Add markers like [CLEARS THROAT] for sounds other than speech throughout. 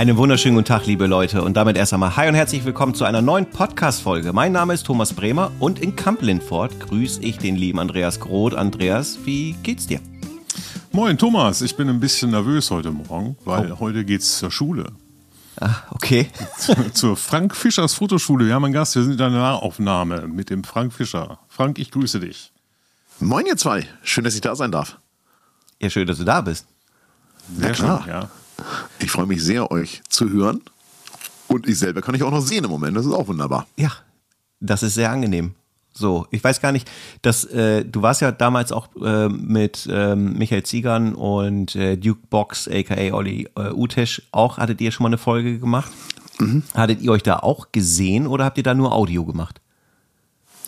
Einen wunderschönen guten Tag, liebe Leute. Und damit erst einmal Hi und herzlich willkommen zu einer neuen Podcast-Folge. Mein Name ist Thomas Bremer und in Kamp-Lindfort grüße ich den lieben Andreas Groth. Andreas, wie geht's dir? Moin, Thomas. Ich bin ein bisschen nervös heute Morgen, weil oh. heute geht's zur Schule. Ah, okay. zur Frank Fischers Fotoschule. Wir haben einen Gast, wir sind in einer Nahaufnahme mit dem Frank Fischer. Frank, ich grüße dich. Moin, ihr zwei. Schön, dass ich da sein darf. Ja, schön, dass du da bist. Sehr schön, ja. Ich freue mich sehr, euch zu hören. Und ich selber kann ich auch noch sehen im Moment. Das ist auch wunderbar. Ja, das ist sehr angenehm. So, ich weiß gar nicht, dass äh, du warst ja damals auch äh, mit ähm, Michael Ziegern und äh, Duke Box, aka Olli äh, Utesch, auch hattet ihr schon mal eine Folge gemacht? Mhm. Hattet ihr euch da auch gesehen oder habt ihr da nur Audio gemacht?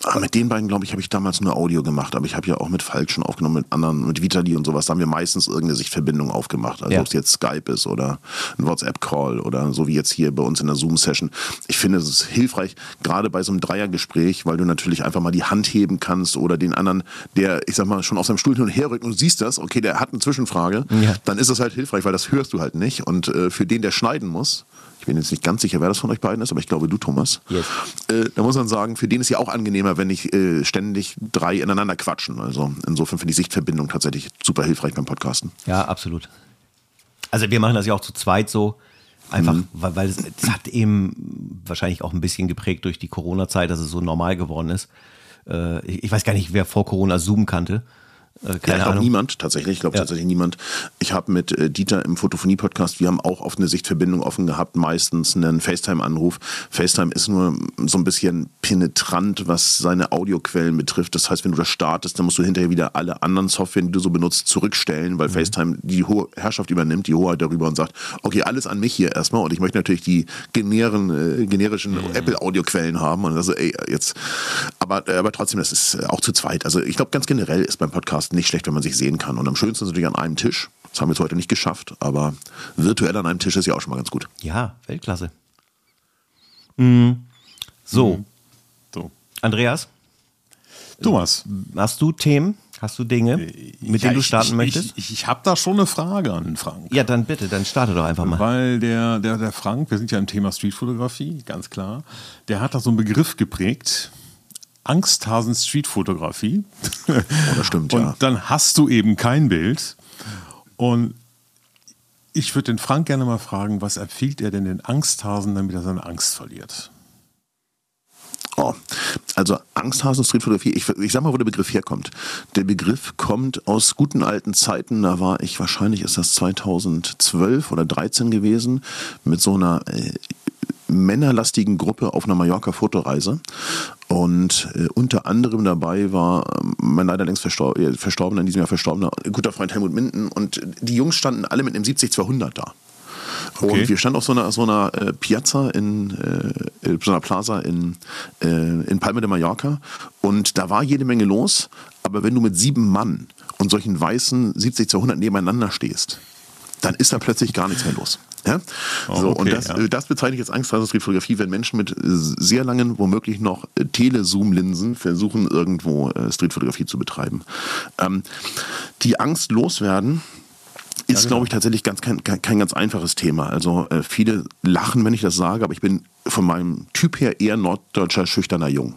Ah, mit den beiden, glaube ich, habe ich damals nur Audio gemacht, aber ich habe ja auch mit Falk schon aufgenommen, mit anderen, mit Vitali und sowas, da haben wir meistens irgendeine Sichtverbindung aufgemacht. Also ja. ob es jetzt Skype ist oder ein WhatsApp-Call oder so wie jetzt hier bei uns in der Zoom-Session. Ich finde, es ist hilfreich, gerade bei so einem Dreiergespräch, weil du natürlich einfach mal die Hand heben kannst oder den anderen, der, ich sag mal, schon auf seinem Stuhl hin und her rückt und du siehst das, okay, der hat eine Zwischenfrage, ja. dann ist das halt hilfreich, weil das hörst du halt nicht. Und äh, für den, der schneiden muss, ich bin jetzt nicht ganz sicher, wer das von euch beiden ist, aber ich glaube du, Thomas. Yes. Äh, da muss man sagen, für den ist ja auch angenehmer, wenn nicht äh, ständig drei ineinander quatschen. Also insofern finde ich Sichtverbindung tatsächlich super hilfreich beim Podcasten. Ja, absolut. Also wir machen das ja auch zu zweit so. Einfach, mhm. weil, weil es, es, hat eben wahrscheinlich auch ein bisschen geprägt durch die Corona-Zeit, dass es so normal geworden ist. Äh, ich, ich weiß gar nicht, wer vor Corona Zoom kannte. Äh, keine ja, ich glaube niemand, tatsächlich. Ich glaube ja. tatsächlich niemand. Ich habe mit äh, Dieter im Fotophonie-Podcast, wir haben auch oft eine Sichtverbindung offen gehabt, meistens einen FaceTime-Anruf. FaceTime ist nur so ein bisschen penetrant, was seine Audioquellen betrifft. Das heißt, wenn du das startest, dann musst du hinterher wieder alle anderen Software, die du so benutzt, zurückstellen, weil mhm. FaceTime die hohe Herrschaft übernimmt, die Hoheit darüber und sagt, okay, alles an mich hier erstmal und ich möchte natürlich die generen, äh, generischen mhm. Apple-Audioquellen haben. Und also, ey, jetzt, aber, äh, aber trotzdem, das ist auch zu zweit. Also ich glaube, ganz generell ist beim Podcast nicht schlecht, wenn man sich sehen kann. Und am schönsten ist natürlich an einem Tisch. Das haben wir jetzt heute nicht geschafft, aber virtuell an einem Tisch ist ja auch schon mal ganz gut. Ja, Weltklasse. Mhm. So. Mhm. so. Andreas? Thomas. Hast du Themen? Hast du Dinge, äh, mit ja, denen du starten ich, möchtest? Ich, ich, habe da schon eine Frage an den Frank. Ja, dann bitte, dann starte doch einfach mal. Weil der, der, der Frank, wir sind ja im Thema Streetfotografie, ganz klar, der hat da so einen Begriff geprägt, Angsthasen Streetfotografie. Oh, das stimmt, Und ja. dann hast du eben kein Bild. Und ich würde den Frank gerne mal fragen, was empfiehlt er denn den Angsthasen, damit er seine Angst verliert? Oh, also Angsthasen Streetfotografie, ich, ich sag mal, wo der Begriff herkommt. Der Begriff kommt aus guten alten Zeiten, da war ich, wahrscheinlich ist das 2012 oder 13 gewesen, mit so einer äh, männerlastigen Gruppe auf einer Mallorca-Fotoreise. Und äh, unter anderem dabei war ähm, mein leider längst verstor äh, verstorbener, in diesem Jahr verstorbener guter Freund Helmut Minden. Und die Jungs standen alle mit einem 70-200 da. Okay. Und wir standen auf so einer, so einer äh, Piazza in äh, so einer Plaza in, äh, in Palma de Mallorca. Und da war jede Menge los. Aber wenn du mit sieben Mann und solchen weißen 70-200 nebeneinander stehst, dann ist da plötzlich gar nichts mehr los. Ja? Oh, so, okay, und das, ja. das bezeichne ich als Angstfotografie, wenn Menschen mit sehr langen, womöglich noch äh, Telezoom-Linsen versuchen, irgendwo äh, Streetfotografie zu betreiben. Ähm, die Angst loswerden ist, ja, genau. glaube ich, tatsächlich ganz, kein, kein ganz einfaches Thema. Also äh, viele lachen, wenn ich das sage, aber ich bin von meinem Typ her eher norddeutscher, schüchterner Jung.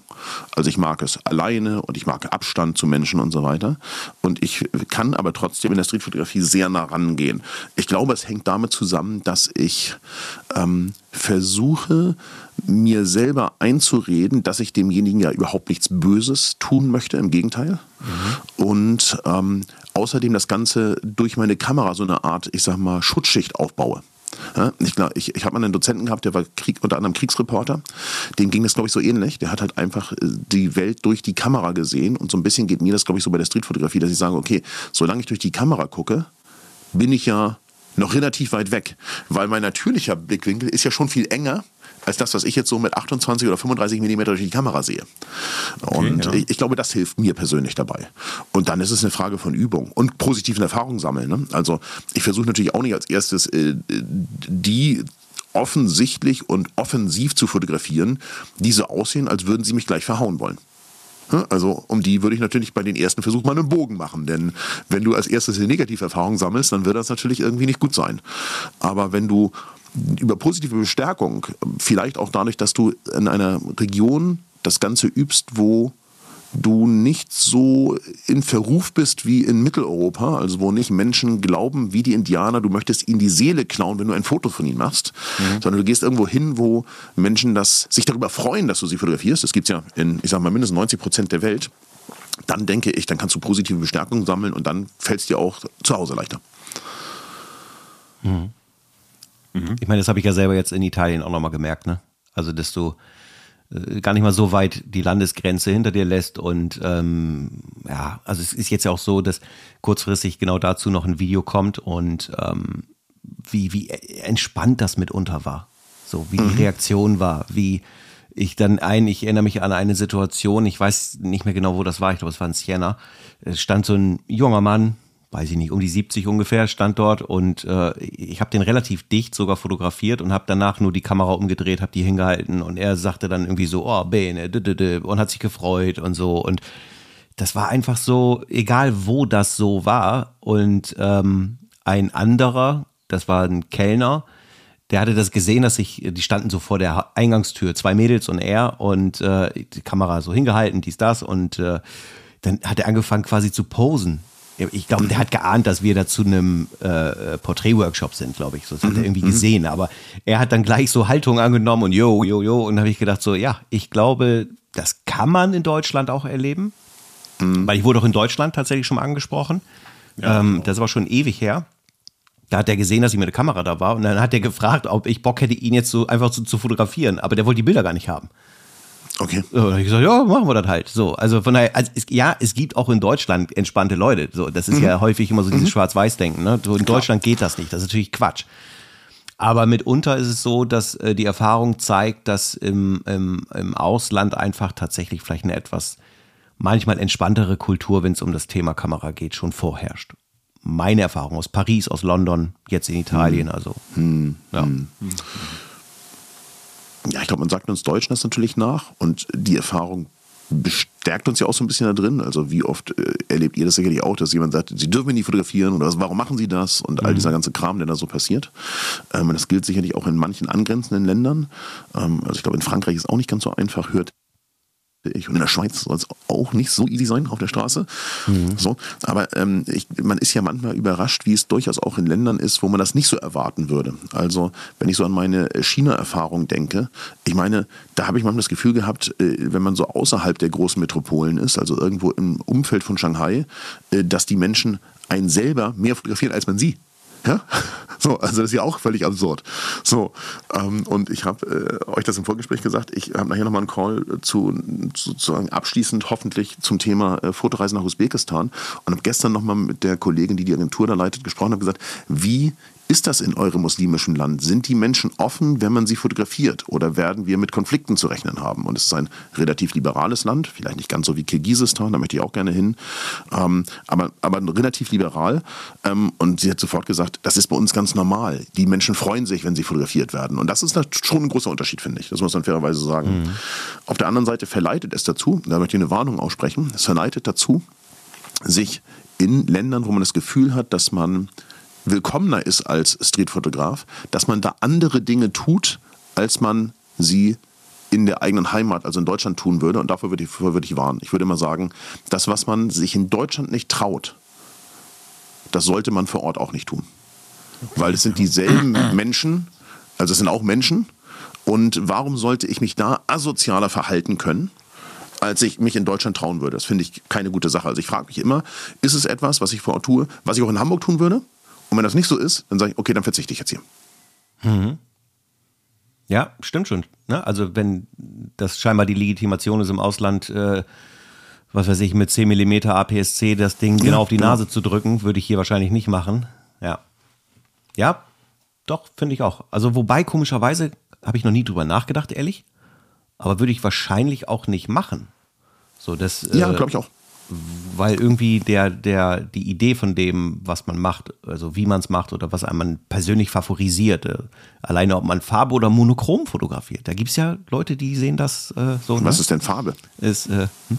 Also ich mag es alleine und ich mag Abstand zu Menschen und so weiter. Und ich kann aber trotzdem in der Streetfotografie sehr nah rangehen. Ich glaube, es hängt damit zusammen, dass ich ähm, versuche, mir selber einzureden, dass ich demjenigen ja überhaupt nichts Böses tun möchte, im Gegenteil. Mhm. Und ähm, außerdem das Ganze durch meine Kamera so eine Art, ich sag mal, Schutzschicht aufbaue. Ja, ich ich, ich habe mal einen Dozenten gehabt, der war Krieg, unter anderem Kriegsreporter. Dem ging das, glaube ich, so ähnlich. Der hat halt einfach äh, die Welt durch die Kamera gesehen. Und so ein bisschen geht mir das, glaube ich, so bei der Streetfotografie, dass ich sage, okay, solange ich durch die Kamera gucke, bin ich ja noch relativ weit weg. Weil mein natürlicher Blickwinkel ist ja schon viel enger als das, was ich jetzt so mit 28 oder 35 Millimeter durch die Kamera sehe. Und okay, ja. ich, ich, glaube, das hilft mir persönlich dabei. Und dann ist es eine Frage von Übung und positiven Erfahrungen sammeln. Ne? Also ich versuche natürlich auch nicht als erstes äh, die offensichtlich und offensiv zu fotografieren, die so aussehen, als würden sie mich gleich verhauen wollen. Also um die würde ich natürlich bei den ersten Versuch mal einen Bogen machen, denn wenn du als erstes eine Negativerfahrung sammelst, dann wird das natürlich irgendwie nicht gut sein. Aber wenn du über positive Bestärkung, vielleicht auch dadurch, dass du in einer Region das Ganze übst, wo du nicht so in Verruf bist wie in Mitteleuropa, also wo nicht Menschen glauben, wie die Indianer, du möchtest ihnen die Seele klauen, wenn du ein Foto von ihnen machst, mhm. sondern du gehst irgendwo hin, wo Menschen das, sich darüber freuen, dass du sie fotografierst. Das gibt es ja in, ich sag mal, mindestens 90 Prozent der Welt. Dann denke ich, dann kannst du positive Bestärkung sammeln und dann fällt es dir auch zu Hause leichter. Mhm. Mhm. Ich meine, das habe ich ja selber jetzt in Italien auch nochmal gemerkt, ne? Also, dass du äh, gar nicht mal so weit die Landesgrenze hinter dir lässt. Und ähm, ja, also es ist jetzt ja auch so, dass kurzfristig genau dazu noch ein Video kommt und ähm, wie, wie entspannt das mitunter war. So, wie die mhm. Reaktion war, wie ich dann ein, ich erinnere mich an eine Situation, ich weiß nicht mehr genau, wo das war, ich glaube, es war in Siena. Es stand so ein junger Mann, weiß ich nicht, um die 70 ungefähr, stand dort und äh, ich habe den relativ dicht sogar fotografiert und habe danach nur die Kamera umgedreht, habe die hingehalten und er sagte dann irgendwie so, oh, Bene, und hat sich gefreut und so und das war einfach so, egal wo das so war und ähm, ein anderer, das war ein Kellner, der hatte das gesehen, dass ich, die standen so vor der Eingangstür, zwei Mädels und er und äh, die Kamera so hingehalten, dies, das und äh, dann hat er angefangen quasi zu posen ich glaube, der hat geahnt, dass wir da zu einem äh, Porträtworkshop sind, glaube ich. So, das hat er mhm, irgendwie mhm. gesehen. Aber er hat dann gleich so Haltung angenommen und jo, jo, jo. Und habe ich gedacht, so, ja, ich glaube, das kann man in Deutschland auch erleben. Mhm. Weil ich wurde auch in Deutschland tatsächlich schon mal angesprochen. Ja, ähm, genau. Das war schon ewig her. Da hat er gesehen, dass ich mit der Kamera da war und dann hat er gefragt, ob ich Bock hätte, ihn jetzt so einfach so zu fotografieren. Aber der wollte die Bilder gar nicht haben. Okay. So, dann habe ich gesagt, ja, machen wir das halt. So, also von daher, also es, ja, es gibt auch in Deutschland entspannte Leute. So, das ist mhm. ja häufig immer so dieses mhm. Schwarz-Weiß-Denken. Ne? So in Klar. Deutschland geht das nicht. Das ist natürlich Quatsch. Aber mitunter ist es so, dass äh, die Erfahrung zeigt, dass im, im, im Ausland einfach tatsächlich vielleicht eine etwas manchmal entspanntere Kultur, wenn es um das Thema Kamera geht, schon vorherrscht. Meine Erfahrung aus Paris, aus London, jetzt in Italien, mhm. also. Mhm. Ja. Mhm. Ja, ich glaube, man sagt uns Deutschen das natürlich nach und die Erfahrung bestärkt uns ja auch so ein bisschen da drin. Also wie oft äh, erlebt ihr das sicherlich auch, dass jemand sagt, sie dürfen nicht fotografieren oder was, warum machen sie das und all mhm. dieser ganze Kram, der da so passiert. Ähm, das gilt sicherlich auch in manchen angrenzenden Ländern. Ähm, also ich glaube, in Frankreich ist auch nicht ganz so einfach, hört ich. Und in der Schweiz soll es auch nicht so easy sein auf der Straße. Mhm. So, aber ähm, ich, man ist ja manchmal überrascht, wie es durchaus auch in Ländern ist, wo man das nicht so erwarten würde. Also wenn ich so an meine China-Erfahrung denke, ich meine, da habe ich manchmal das Gefühl gehabt, äh, wenn man so außerhalb der großen Metropolen ist, also irgendwo im Umfeld von Shanghai, äh, dass die Menschen einen selber mehr fotografieren als man sie. Ja? [LAUGHS] So, also das ist ja auch völlig absurd. So, ähm, und ich habe äh, euch das im Vorgespräch gesagt, ich habe nachher nochmal einen Call zu, sozusagen abschließend hoffentlich zum Thema äh, Fotoreise nach Usbekistan und habe gestern nochmal mit der Kollegin, die die Agentur da leitet, gesprochen und gesagt, wie ist das in eurem muslimischen Land? Sind die Menschen offen, wenn man sie fotografiert? Oder werden wir mit Konflikten zu rechnen haben? Und es ist ein relativ liberales Land, vielleicht nicht ganz so wie Kirgisistan, da möchte ich auch gerne hin, ähm, aber, aber relativ liberal. Ähm, und sie hat sofort gesagt, das ist bei uns ganz normal. Die Menschen freuen sich, wenn sie fotografiert werden. Und das ist schon ein großer Unterschied, finde ich. Das muss man fairerweise sagen. Mhm. Auf der anderen Seite verleitet es dazu, da möchte ich eine Warnung aussprechen, es verleitet dazu, sich in Ländern, wo man das Gefühl hat, dass man willkommener ist als Streetfotograf, dass man da andere Dinge tut, als man sie in der eigenen Heimat, also in Deutschland tun würde. Und dafür würde ich, würde ich warnen. Ich würde immer sagen, das, was man sich in Deutschland nicht traut, das sollte man vor Ort auch nicht tun. Weil es sind dieselben [CLEARS THROAT] Menschen, also es sind auch Menschen. Und warum sollte ich mich da asozialer verhalten können? als ich mich in Deutschland trauen würde. Das finde ich keine gute Sache. Also ich frage mich immer, ist es etwas, was ich vor Ort tue, was ich auch in Hamburg tun würde? Und wenn das nicht so ist, dann sage ich, okay, dann verzichte ich jetzt hier. Mhm. Ja, stimmt schon. Ne? Also wenn das scheinbar die Legitimation ist im Ausland, äh, was weiß ich, mit 10 mm APS-C das Ding genau auf die genau. Nase zu drücken, würde ich hier wahrscheinlich nicht machen. Ja. Ja, doch, finde ich auch. Also wobei, komischerweise, habe ich noch nie drüber nachgedacht, ehrlich. Aber würde ich wahrscheinlich auch nicht machen. So, das, ja, äh, glaube ich auch weil irgendwie der, der, die Idee von dem, was man macht, also wie man es macht oder was einem persönlich favorisiert, äh, alleine ob man Farbe oder Monochrom fotografiert. Da gibt es ja Leute, die sehen das äh, so. Was ne? ist denn Farbe? Ist, äh, hm?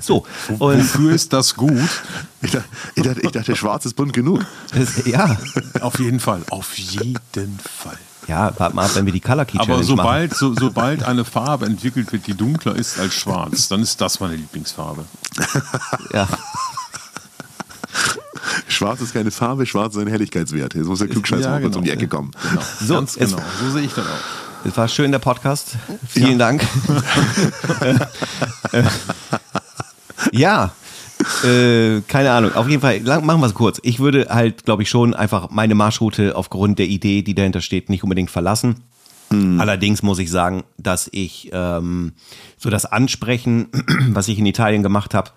so. Und Wofür ist das gut? [LAUGHS] Ich dachte, ich dachte, ich dachte schwarz ist bunt genug. Ist, ja. Auf jeden Fall. Auf jeden Fall. Ja, warte mal ab, wenn wir die Color Key Aber sobald, machen. so, sobald eine Farbe entwickelt wird, die dunkler ist als schwarz, dann ist das meine Lieblingsfarbe. Ja. Schwarz ist keine Farbe, schwarz ist ein Helligkeitswert. Jetzt muss der Klugscheißer mal kurz um die Ecke kommen. Genau. So, Ganz genau. So sehe ich das auch. Es war schön, der Podcast. Vielen Dank. [LAUGHS] ja, äh, keine Ahnung. Auf jeden Fall, lang, machen wir es kurz. Ich würde halt, glaube ich, schon einfach meine Marschroute aufgrund der Idee, die dahinter steht, nicht unbedingt verlassen. Allerdings muss ich sagen, dass ich ähm, so das Ansprechen, [CLEARS THROAT] was ich in Italien gemacht habe,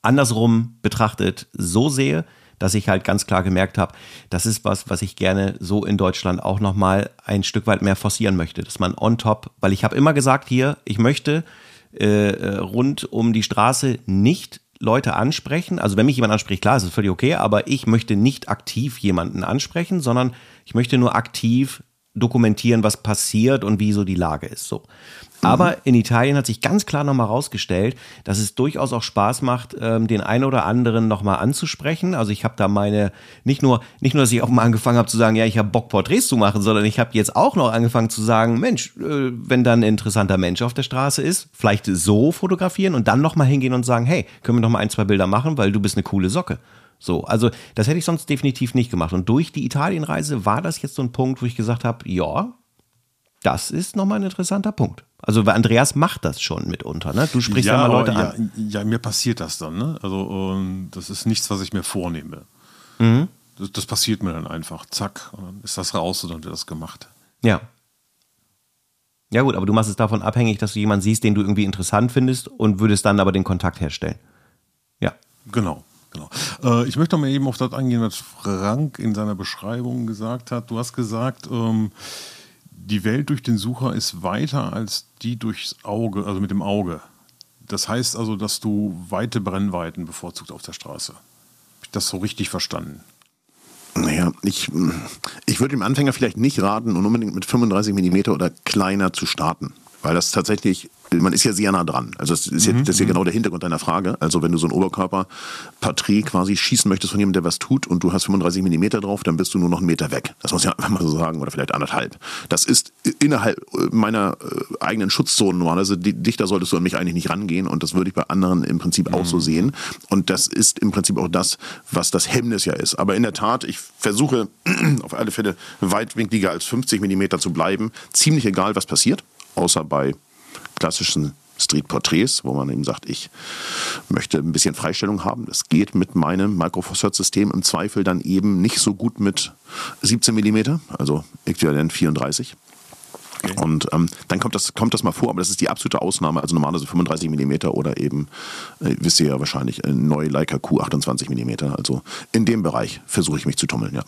andersrum betrachtet so sehe, dass ich halt ganz klar gemerkt habe, das ist was, was ich gerne so in Deutschland auch nochmal ein Stück weit mehr forcieren möchte, dass man on top, weil ich habe immer gesagt hier, ich möchte äh, äh, rund um die Straße nicht Leute ansprechen. Also wenn mich jemand anspricht, klar, ist es völlig okay, aber ich möchte nicht aktiv jemanden ansprechen, sondern ich möchte nur aktiv dokumentieren, was passiert und wie so die Lage ist. So. Aber in Italien hat sich ganz klar nochmal rausgestellt, dass es durchaus auch Spaß macht, ähm, den einen oder anderen nochmal anzusprechen. Also ich habe da meine, nicht nur, nicht nur, dass ich auch mal angefangen habe zu sagen, ja, ich habe Bock, Porträts zu machen, sondern ich habe jetzt auch noch angefangen zu sagen, Mensch, äh, wenn dann ein interessanter Mensch auf der Straße ist, vielleicht so fotografieren und dann nochmal hingehen und sagen, hey, können wir noch mal ein, zwei Bilder machen, weil du bist eine coole Socke. So, also das hätte ich sonst definitiv nicht gemacht. Und durch die Italienreise war das jetzt so ein Punkt, wo ich gesagt habe, ja, das ist nochmal ein interessanter Punkt. Also weil Andreas macht das schon mitunter, ne? Du sprichst ja, mal Leute aber an. Ja, ja, mir passiert das dann. Ne? Also ähm, das ist nichts, was ich mir vornehme. Mhm. Das, das passiert mir dann einfach. Zack, und dann ist das raus und dann wird das gemacht. Ja. Ja gut, aber du machst es davon abhängig, dass du jemanden siehst, den du irgendwie interessant findest und würdest dann aber den Kontakt herstellen. Ja. Genau. Genau. Äh, ich möchte mal eben auf das eingehen, was Frank in seiner Beschreibung gesagt hat. Du hast gesagt, ähm, die Welt durch den Sucher ist weiter als die durchs Auge, also mit dem Auge. Das heißt also, dass du weite Brennweiten bevorzugt auf der Straße. Habe ich das so richtig verstanden? Naja, ich, ich würde dem Anfänger vielleicht nicht raten, unbedingt mit 35 mm oder kleiner zu starten. Weil das tatsächlich, man ist ja sehr nah dran. Also das ist, ja, das ist ja genau der Hintergrund deiner Frage. Also wenn du so ein Oberkörper-Porträt quasi schießen möchtest von jemandem, der was tut und du hast 35 mm drauf, dann bist du nur noch einen Meter weg. Das muss ich [LAUGHS] einfach mal so sagen. Oder vielleicht anderthalb. Das ist innerhalb meiner äh, eigenen Schutzzone normalerweise. Die, dichter solltest du an mich eigentlich nicht rangehen und das würde ich bei anderen im Prinzip auch so sehen. Und das ist im Prinzip auch das, was das Hemmnis ja ist. Aber in der Tat, ich versuche [CLEARS THROAT] auf alle Fälle weitwinkliger als 50 mm zu bleiben. Ziemlich egal, was passiert außer bei klassischen Street-Porträts, wo man eben sagt, ich möchte ein bisschen Freistellung haben. Das geht mit meinem Micro Four Thirds System im Zweifel dann eben nicht so gut mit 17 mm, also äquivalent 34. Und ähm, dann kommt das, kommt das mal vor, aber das ist die absolute Ausnahme. Also normalerweise 35 mm oder eben, äh, wisst ihr ja wahrscheinlich, ein neue Leica Q 28 mm. Also in dem Bereich versuche ich mich zu tummeln, ja.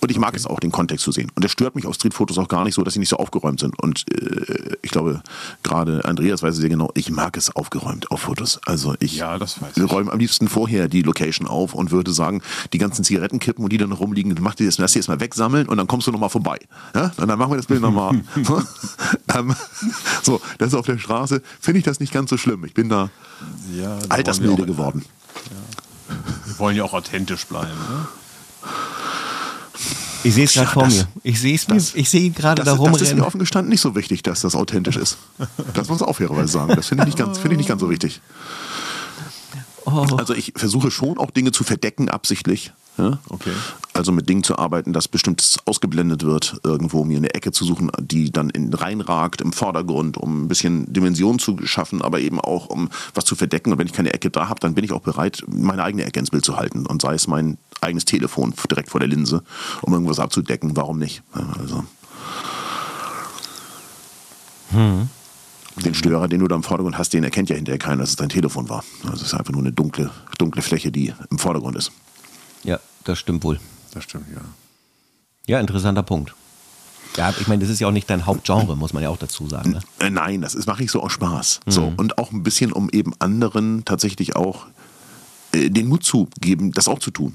Und ich mag es auch, den Kontext zu sehen. Und das stört mich auf Streetfotos auch gar nicht so, dass sie nicht so aufgeräumt sind. Und äh, ich glaube, gerade Andreas weiß es sehr genau, ich mag es aufgeräumt auf Fotos. Also ich, Ja, ich. räume am liebsten vorher die Location auf und würde sagen, die ganzen Zigarettenkippen und die dann rumliegen, mach die das, lass die erstmal wegsammeln und dann kommst du nochmal vorbei. Ja? Und dann machen wir das Bild nochmal. [LAUGHS] [LAUGHS] ähm, so, das ist auf der Straße, finde ich das nicht ganz so schlimm. Ich bin da Ja, altersmilde geworden. Wir wollen ja auch authentisch bleiben. Ne? Ich sehe es gerade Ja, vor das- mir. Ich sehe es mir, das- ich sehe ihn gerade da das ist mir rumrennen. offen gestanden nicht so wichtig, dass das authentisch ist. Das muss man auch fairerweise sagen. Das finde ich, nicht ganz- finde ich nicht ganz so wichtig. Oh. Also ich versuche schon auch Dinge zu verdecken, absichtlich. Ja? Okay. Also mit Dingen zu arbeiten, dass bestimmtes ausgeblendet wird, irgendwo mir eine Ecke zu suchen, die dann in, reinragt im Vordergrund, um ein bisschen Dimension zu schaffen, aber eben auch um was zu verdecken. Und wenn ich keine Ecke da habe, dann bin ich auch bereit, meine eigene Ecke ins Bild zu halten. Und sei es mein eigenes Telefon direkt vor der Linse, um irgendwas abzudecken. Warum nicht? Also. Den Störer, den du da im Vordergrund hast, den erkennt ja hinterher keiner, dass es dein Telefon war. Also es ist einfach nur eine dunkle, dunkle Fläche, die im Vordergrund ist. Ja, das stimmt wohl. Das stimmt, ja. Ja, interessanter Punkt. Ja, ich meine, das ist ja auch nicht dein Hauptgenre, muss man ja auch dazu sagen. Ne? Äh, nein, das mache ich so aus Spaß. So und auch ein bisschen, um eben anderen tatsächlich auch äh, den Mut zu geben, das auch zu tun.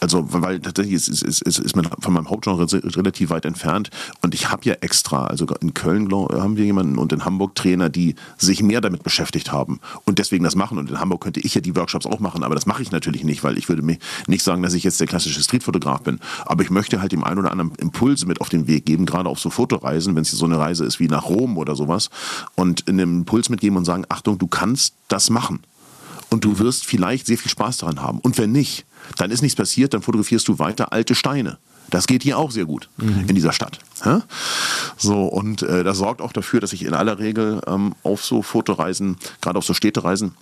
Also, weil tatsächlich ist, ist, ist, ist man von meinem Hauptgenre relativ weit entfernt. Und ich habe ja extra, also in Köln haben wir jemanden und in Hamburg Trainer, die sich mehr damit beschäftigt haben und deswegen das machen. Und in Hamburg könnte ich ja die Workshops auch machen, aber das mache ich natürlich nicht, weil ich würde mir nicht sagen, dass ich jetzt der klassische Streetfotograf bin. Aber ich möchte halt dem einen oder anderen Impulse mit auf den Weg geben, gerade auf so Fotoreisen, wenn es so eine Reise ist wie nach Rom oder sowas. Und einen Impuls mitgeben und sagen, Achtung, du kannst das machen. Und du wirst vielleicht sehr viel Spaß daran haben. Und wenn nicht, dann ist nichts passiert, dann fotografierst du weiter alte Steine. Das geht hier auch sehr gut mhm. in dieser Stadt. Ja? So, und äh, das sorgt auch dafür, dass ich in aller Regel ähm, auf so Fotoreisen, gerade auf so Städtereisen,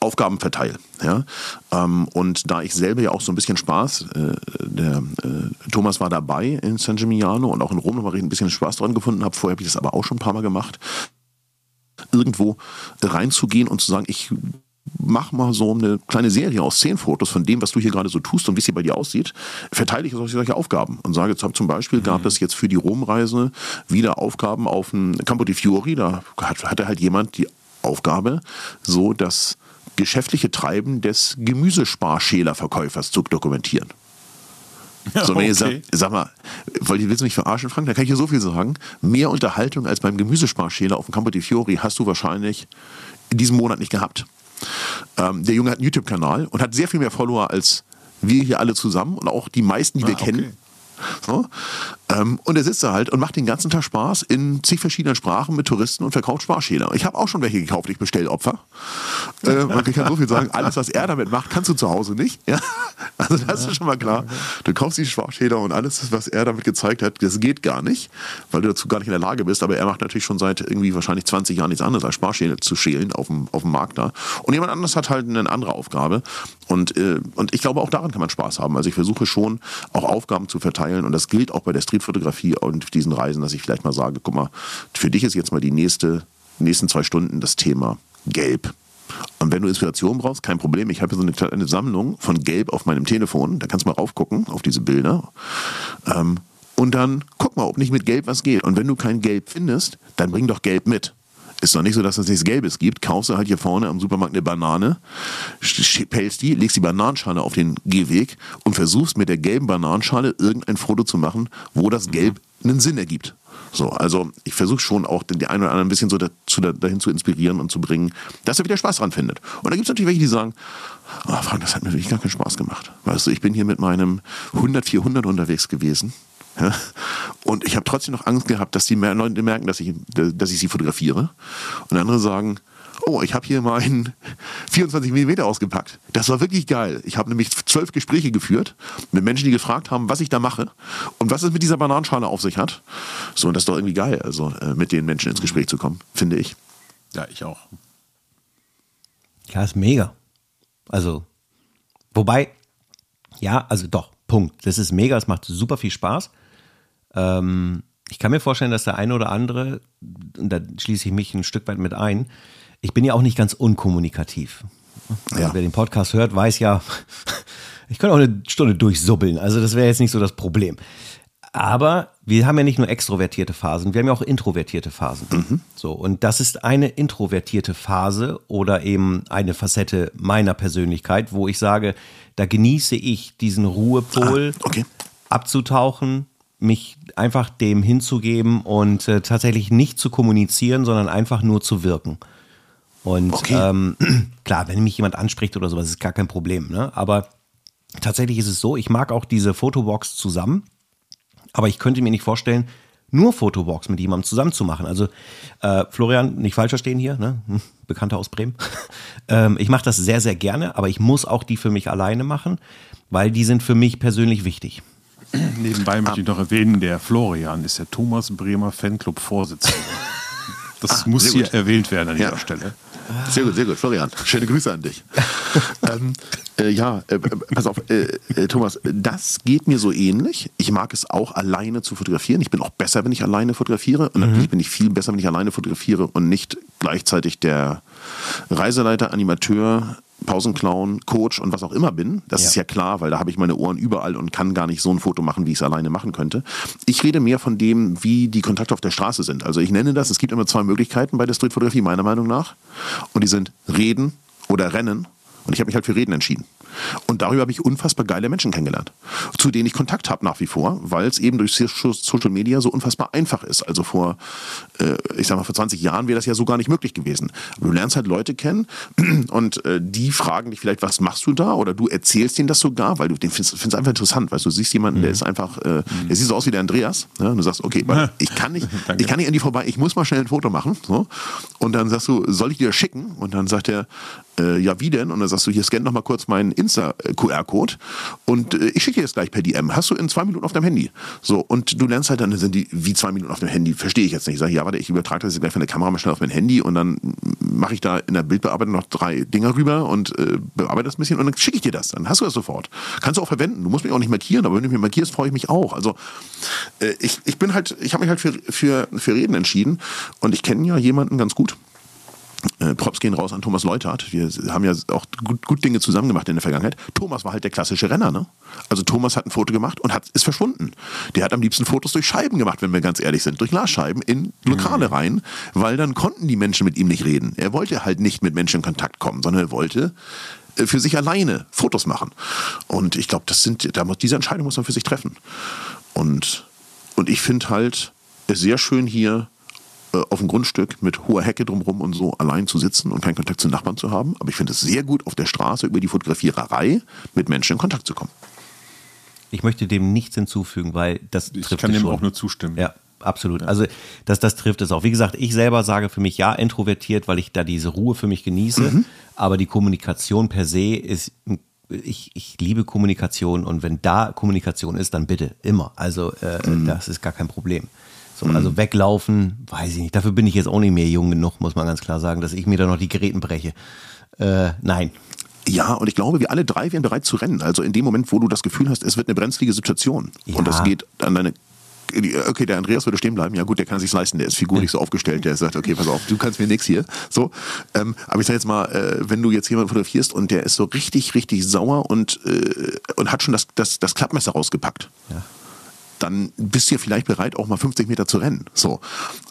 Aufgaben verteile. Ja? Ähm, und da ich selber ja auch so ein bisschen Spaß, äh, der äh, Thomas war dabei in San Gimignano und auch in Rom nochmal ein bisschen Spaß dran gefunden habe. Vorher habe ich das aber auch schon ein paar Mal gemacht irgendwo reinzugehen und zu sagen, ich mach mal so eine kleine Serie aus zehn Fotos von dem, was du hier gerade so tust und wie es hier bei dir aussieht, verteile ich solche, solche Aufgaben und sage, zum Beispiel gab es jetzt für die Romreise wieder Aufgaben auf dem Campo di Fiori, da hat, hatte halt jemand die Aufgabe, so das geschäftliche Treiben des Gemüsesparschälerverkäufers zu dokumentieren. So, wenn okay. ihr sagt, sag mal, willst du mich verarschen, Frank? Da kann ich dir so viel sagen. Mehr Unterhaltung als beim Gemüsesparschäler auf dem Campo di Fiori hast du wahrscheinlich in diesem Monat nicht gehabt. Ähm, der Junge hat einen YouTube-Kanal und hat sehr viel mehr Follower als wir hier alle zusammen und auch die meisten, die ah, wir okay. kennen. So. Ähm, und er sitzt da halt und macht den ganzen Tag Spaß in zig verschiedenen Sprachen mit Touristen und verkauft Sparschäler. Ich habe auch schon welche gekauft, ich bestelle Opfer. Äh, [LAUGHS] ich kann so viel sagen, alles, was er damit macht, kannst du zu Hause nicht. Ja? [LAUGHS] Also das ist schon mal klar. Du kaufst die Sparschäler und alles, was er damit gezeigt hat, das geht gar nicht, weil du dazu gar nicht in der Lage bist. Aber er macht natürlich schon seit irgendwie wahrscheinlich 20 Jahren nichts anderes, als Sparschäler zu schälen auf dem, auf dem Markt da. Und jemand anderes hat halt eine andere Aufgabe. Und, äh, und ich glaube, auch daran kann man Spaß haben. Also ich versuche schon, auch Aufgaben zu verteilen. Und das gilt auch bei der Streetfotografie und diesen Reisen, dass ich vielleicht mal sage, guck mal, für dich ist jetzt mal die nächste, nächsten zwei Stunden das Thema Gelb. Und wenn du Inspiration brauchst, kein Problem. Ich habe hier so eine, eine Sammlung von Gelb auf meinem Telefon. Da kannst du mal raufgucken auf diese Bilder. Ähm, und dann guck mal, ob nicht mit Gelb was geht. Und wenn du kein Gelb findest, dann bring doch Gelb mit. Ist doch nicht so, dass es nichts Gelbes gibt. Kaufst du halt hier vorne am Supermarkt eine Banane, pelst die, legst die Bananenschale auf den Gehweg und versuchst mit der gelben Bananenschale irgendein Foto zu machen, wo das Gelb einen Sinn ergibt. So, also ich versuche schon auch den, einen oder anderen ein bisschen so dazu, dahin zu inspirieren und zu bringen, dass er wieder Spaß dran findet. Und da gibt es natürlich welche, die sagen, oh, Frank, das hat mir wirklich gar keinen Spaß gemacht. Weißt du, ich bin hier mit meinem 100, 400 unterwegs gewesen ja? Und ich habe trotzdem noch Angst gehabt, dass die Leute merken, dass ich, dass ich sie fotografiere. Und andere sagen, oh, ich habe hier meinen 24 mm ausgepackt. Das war wirklich geil. Ich habe nämlich zwölf Gespräche geführt mit Menschen, die gefragt haben, was ich da mache und was es mit dieser Bananenschale auf sich hat. So, und das ist doch irgendwie geil, also äh, mit den Menschen ins Gespräch zu kommen, finde ich. Ja, ich auch. Ja, ist mega. Also, wobei, ja, also doch, Punkt. Das ist mega, es macht super viel Spaß. Ähm, ich kann mir vorstellen, dass der eine oder andere, und da schließe ich mich ein Stück weit mit ein, ich bin ja auch nicht ganz unkommunikativ. Ja. Wer den Podcast hört, weiß ja, [LAUGHS] ich kann auch eine Stunde durchsubbeln. Also das wäre jetzt nicht so das Problem. Aber wir haben ja nicht nur extrovertierte Phasen, wir haben ja auch introvertierte Phasen. Mhm. So, und das ist eine introvertierte Phase oder eben eine Facette meiner Persönlichkeit, wo ich sage, da genieße ich diesen Ruhepol ah, okay. abzutauchen, mich einfach dem hinzugeben und äh, tatsächlich nicht zu kommunizieren, sondern einfach nur zu wirken. Und okay. ähm, [CLEARS THROAT] klar, wenn mich jemand anspricht oder sowas, ist gar kein Problem. Ne? Aber tatsächlich ist es so, ich mag auch diese Fotobox zusammen, aber ich könnte mir nicht vorstellen, nur Fotobox mit jemandem zusammen zu machen. Also äh, Florian, nicht falsch verstehen hier, ne? [LAUGHS] Bekannter aus Bremen. [LAUGHS] ähm, ich mache das sehr, sehr gerne, aber ich muss auch die für mich alleine machen, weil die sind für mich persönlich wichtig. [CLEARS THROAT] Nebenbei möchte ich noch erwähnen, der Florian ist der Thomas Bremer Fanclub-Vorsitzende. [LAUGHS] Das ah, muss hier gut. erwähnt werden an dieser ja. Stelle. Sehr gut, sehr gut. Florian, schöne Grüße an dich. [LAUGHS] ähm, äh, ja, äh, pass auf, äh, äh, Thomas, das geht mir so ähnlich. Ich mag es auch alleine zu fotografieren. Ich bin auch besser, wenn ich alleine fotografiere. Und mhm. natürlich bin ich viel besser, wenn ich alleine fotografiere und nicht gleichzeitig der Reiseleiter, Animateur, Pausenclown, Coach und was auch immer bin. Das ja. ist ja klar, weil da habe ich meine Ohren überall und kann gar nicht so ein Foto machen, wie ich es alleine machen könnte. Ich rede mehr von dem, wie die Kontakte auf der Straße sind. Also ich nenne das, es gibt immer zwei Möglichkeiten bei der Streetfotografie, meiner Meinung nach. Und die sind reden oder rennen. Und ich habe mich halt für Reden entschieden. Und darüber habe ich unfassbar geile Menschen kennengelernt, zu denen ich Kontakt habe nach wie vor, weil es eben durch Social Media so unfassbar einfach ist. Also vor, äh, ich sag mal, vor 20 Jahren wäre das ja so gar nicht möglich gewesen. Du lernst halt Leute kennen [CLEARS THROAT] und äh, die fragen dich vielleicht, was machst du da? Oder du erzählst denen das sogar, weil du den findest, findest einfach interessant. Weißt du, siehst jemanden, mhm. der ist einfach, äh, der sieht so aus wie der Andreas. Ja? Und du sagst, okay, [LAUGHS] ich kann nicht, ich kann nicht an die vorbei, ich muss mal schnell ein Foto machen. So. Und dann sagst du, soll ich dir das schicken? Und dann sagt er, äh, ja, wie denn? Und dann sagst du, hier scan noch mal kurz meinen Insta-QR-Code und äh, ich schicke dir das gleich per DM. Hast du in zwei Minuten auf deinem Handy. So, und du lernst halt dann, sind die wie zwei Minuten auf dem Handy, verstehe ich jetzt nicht. Ich sage, ja, warte, ich übertrage das jetzt gleich von der Kamera mal schnell auf mein Handy und dann mache ich da in der Bildbearbeitung noch drei Dinger rüber und äh, bearbeite das ein bisschen und dann schicke ich dir das. Dann hast du das sofort. Kannst du auch verwenden. Du musst mich auch nicht markieren, aber wenn du mich markierst, freue ich mich auch. Also äh, ich, ich bin halt, ich habe mich halt für, für, für Reden entschieden und ich kenne ja jemanden ganz gut äh, Props gehen raus an Thomas Leutert. Wir haben ja auch gut, gut, Dinge zusammen gemacht in der Vergangenheit. Thomas war halt der klassische Renner. Ne? Also Thomas hat ein Foto gemacht und hat, ist verschwunden. Der hat am liebsten Fotos durch Scheiben gemacht, wenn wir ganz ehrlich sind. Durch Glasscheiben in Lokale mhm. rein, weil dann konnten die Menschen mit ihm nicht reden. Er wollte halt nicht mit Menschen in Kontakt kommen, sondern er wollte äh, für sich alleine Fotos machen. Und ich glaube, das sind, da muss, diese Entscheidung muss man für sich treffen. Und, und ich finde halt sehr schön hier äh, auf dem Grundstück mit hoher Hecke drumherum und so allein zu sitzen und keinen Kontakt zu Nachbarn zu haben. Aber ich finde es sehr gut, auf der Straße über die Fotografiererei mit Menschen in Kontakt zu kommen. Ich möchte dem nichts hinzufügen, weil das ich trifft Ich kann dem schon. auch nur zustimmen. Ja, absolut. Also das, das trifft es auch. Wie gesagt, ich selber sage für mich ja introvertiert, weil ich da diese Ruhe für mich genieße. Mhm. Aber die Kommunikation per se ist ich, ich liebe Kommunikation und wenn da Kommunikation ist, dann bitte, immer. Also äh, mhm. das ist gar kein Problem. So, mhm. Also weglaufen, weiß ich nicht. Dafür bin ich jetzt auch nicht mehr jung genug, muss man ganz klar sagen, dass ich mir da noch die Geräten breche. Äh, nein. Ja, und ich glaube, wir alle drei wären bereit zu rennen. Also in dem Moment, wo du das Gefühl hast, es wird eine brenzlige Situation. Ja. Und das geht an deine okay, der Andreas würde stehen bleiben, ja gut, der kann sich leisten, der ist figurlich so aufgestellt, der sagt, okay, pass auf, du kannst mir nichts hier. So, ähm, aber ich sag jetzt mal, äh, wenn du jetzt jemanden fotografierst und der ist so richtig, richtig sauer und, äh, und hat schon das, das, das Klappmesser rausgepackt. Ja dann bist du ja vielleicht bereit, auch mal 50 Meter zu rennen. So.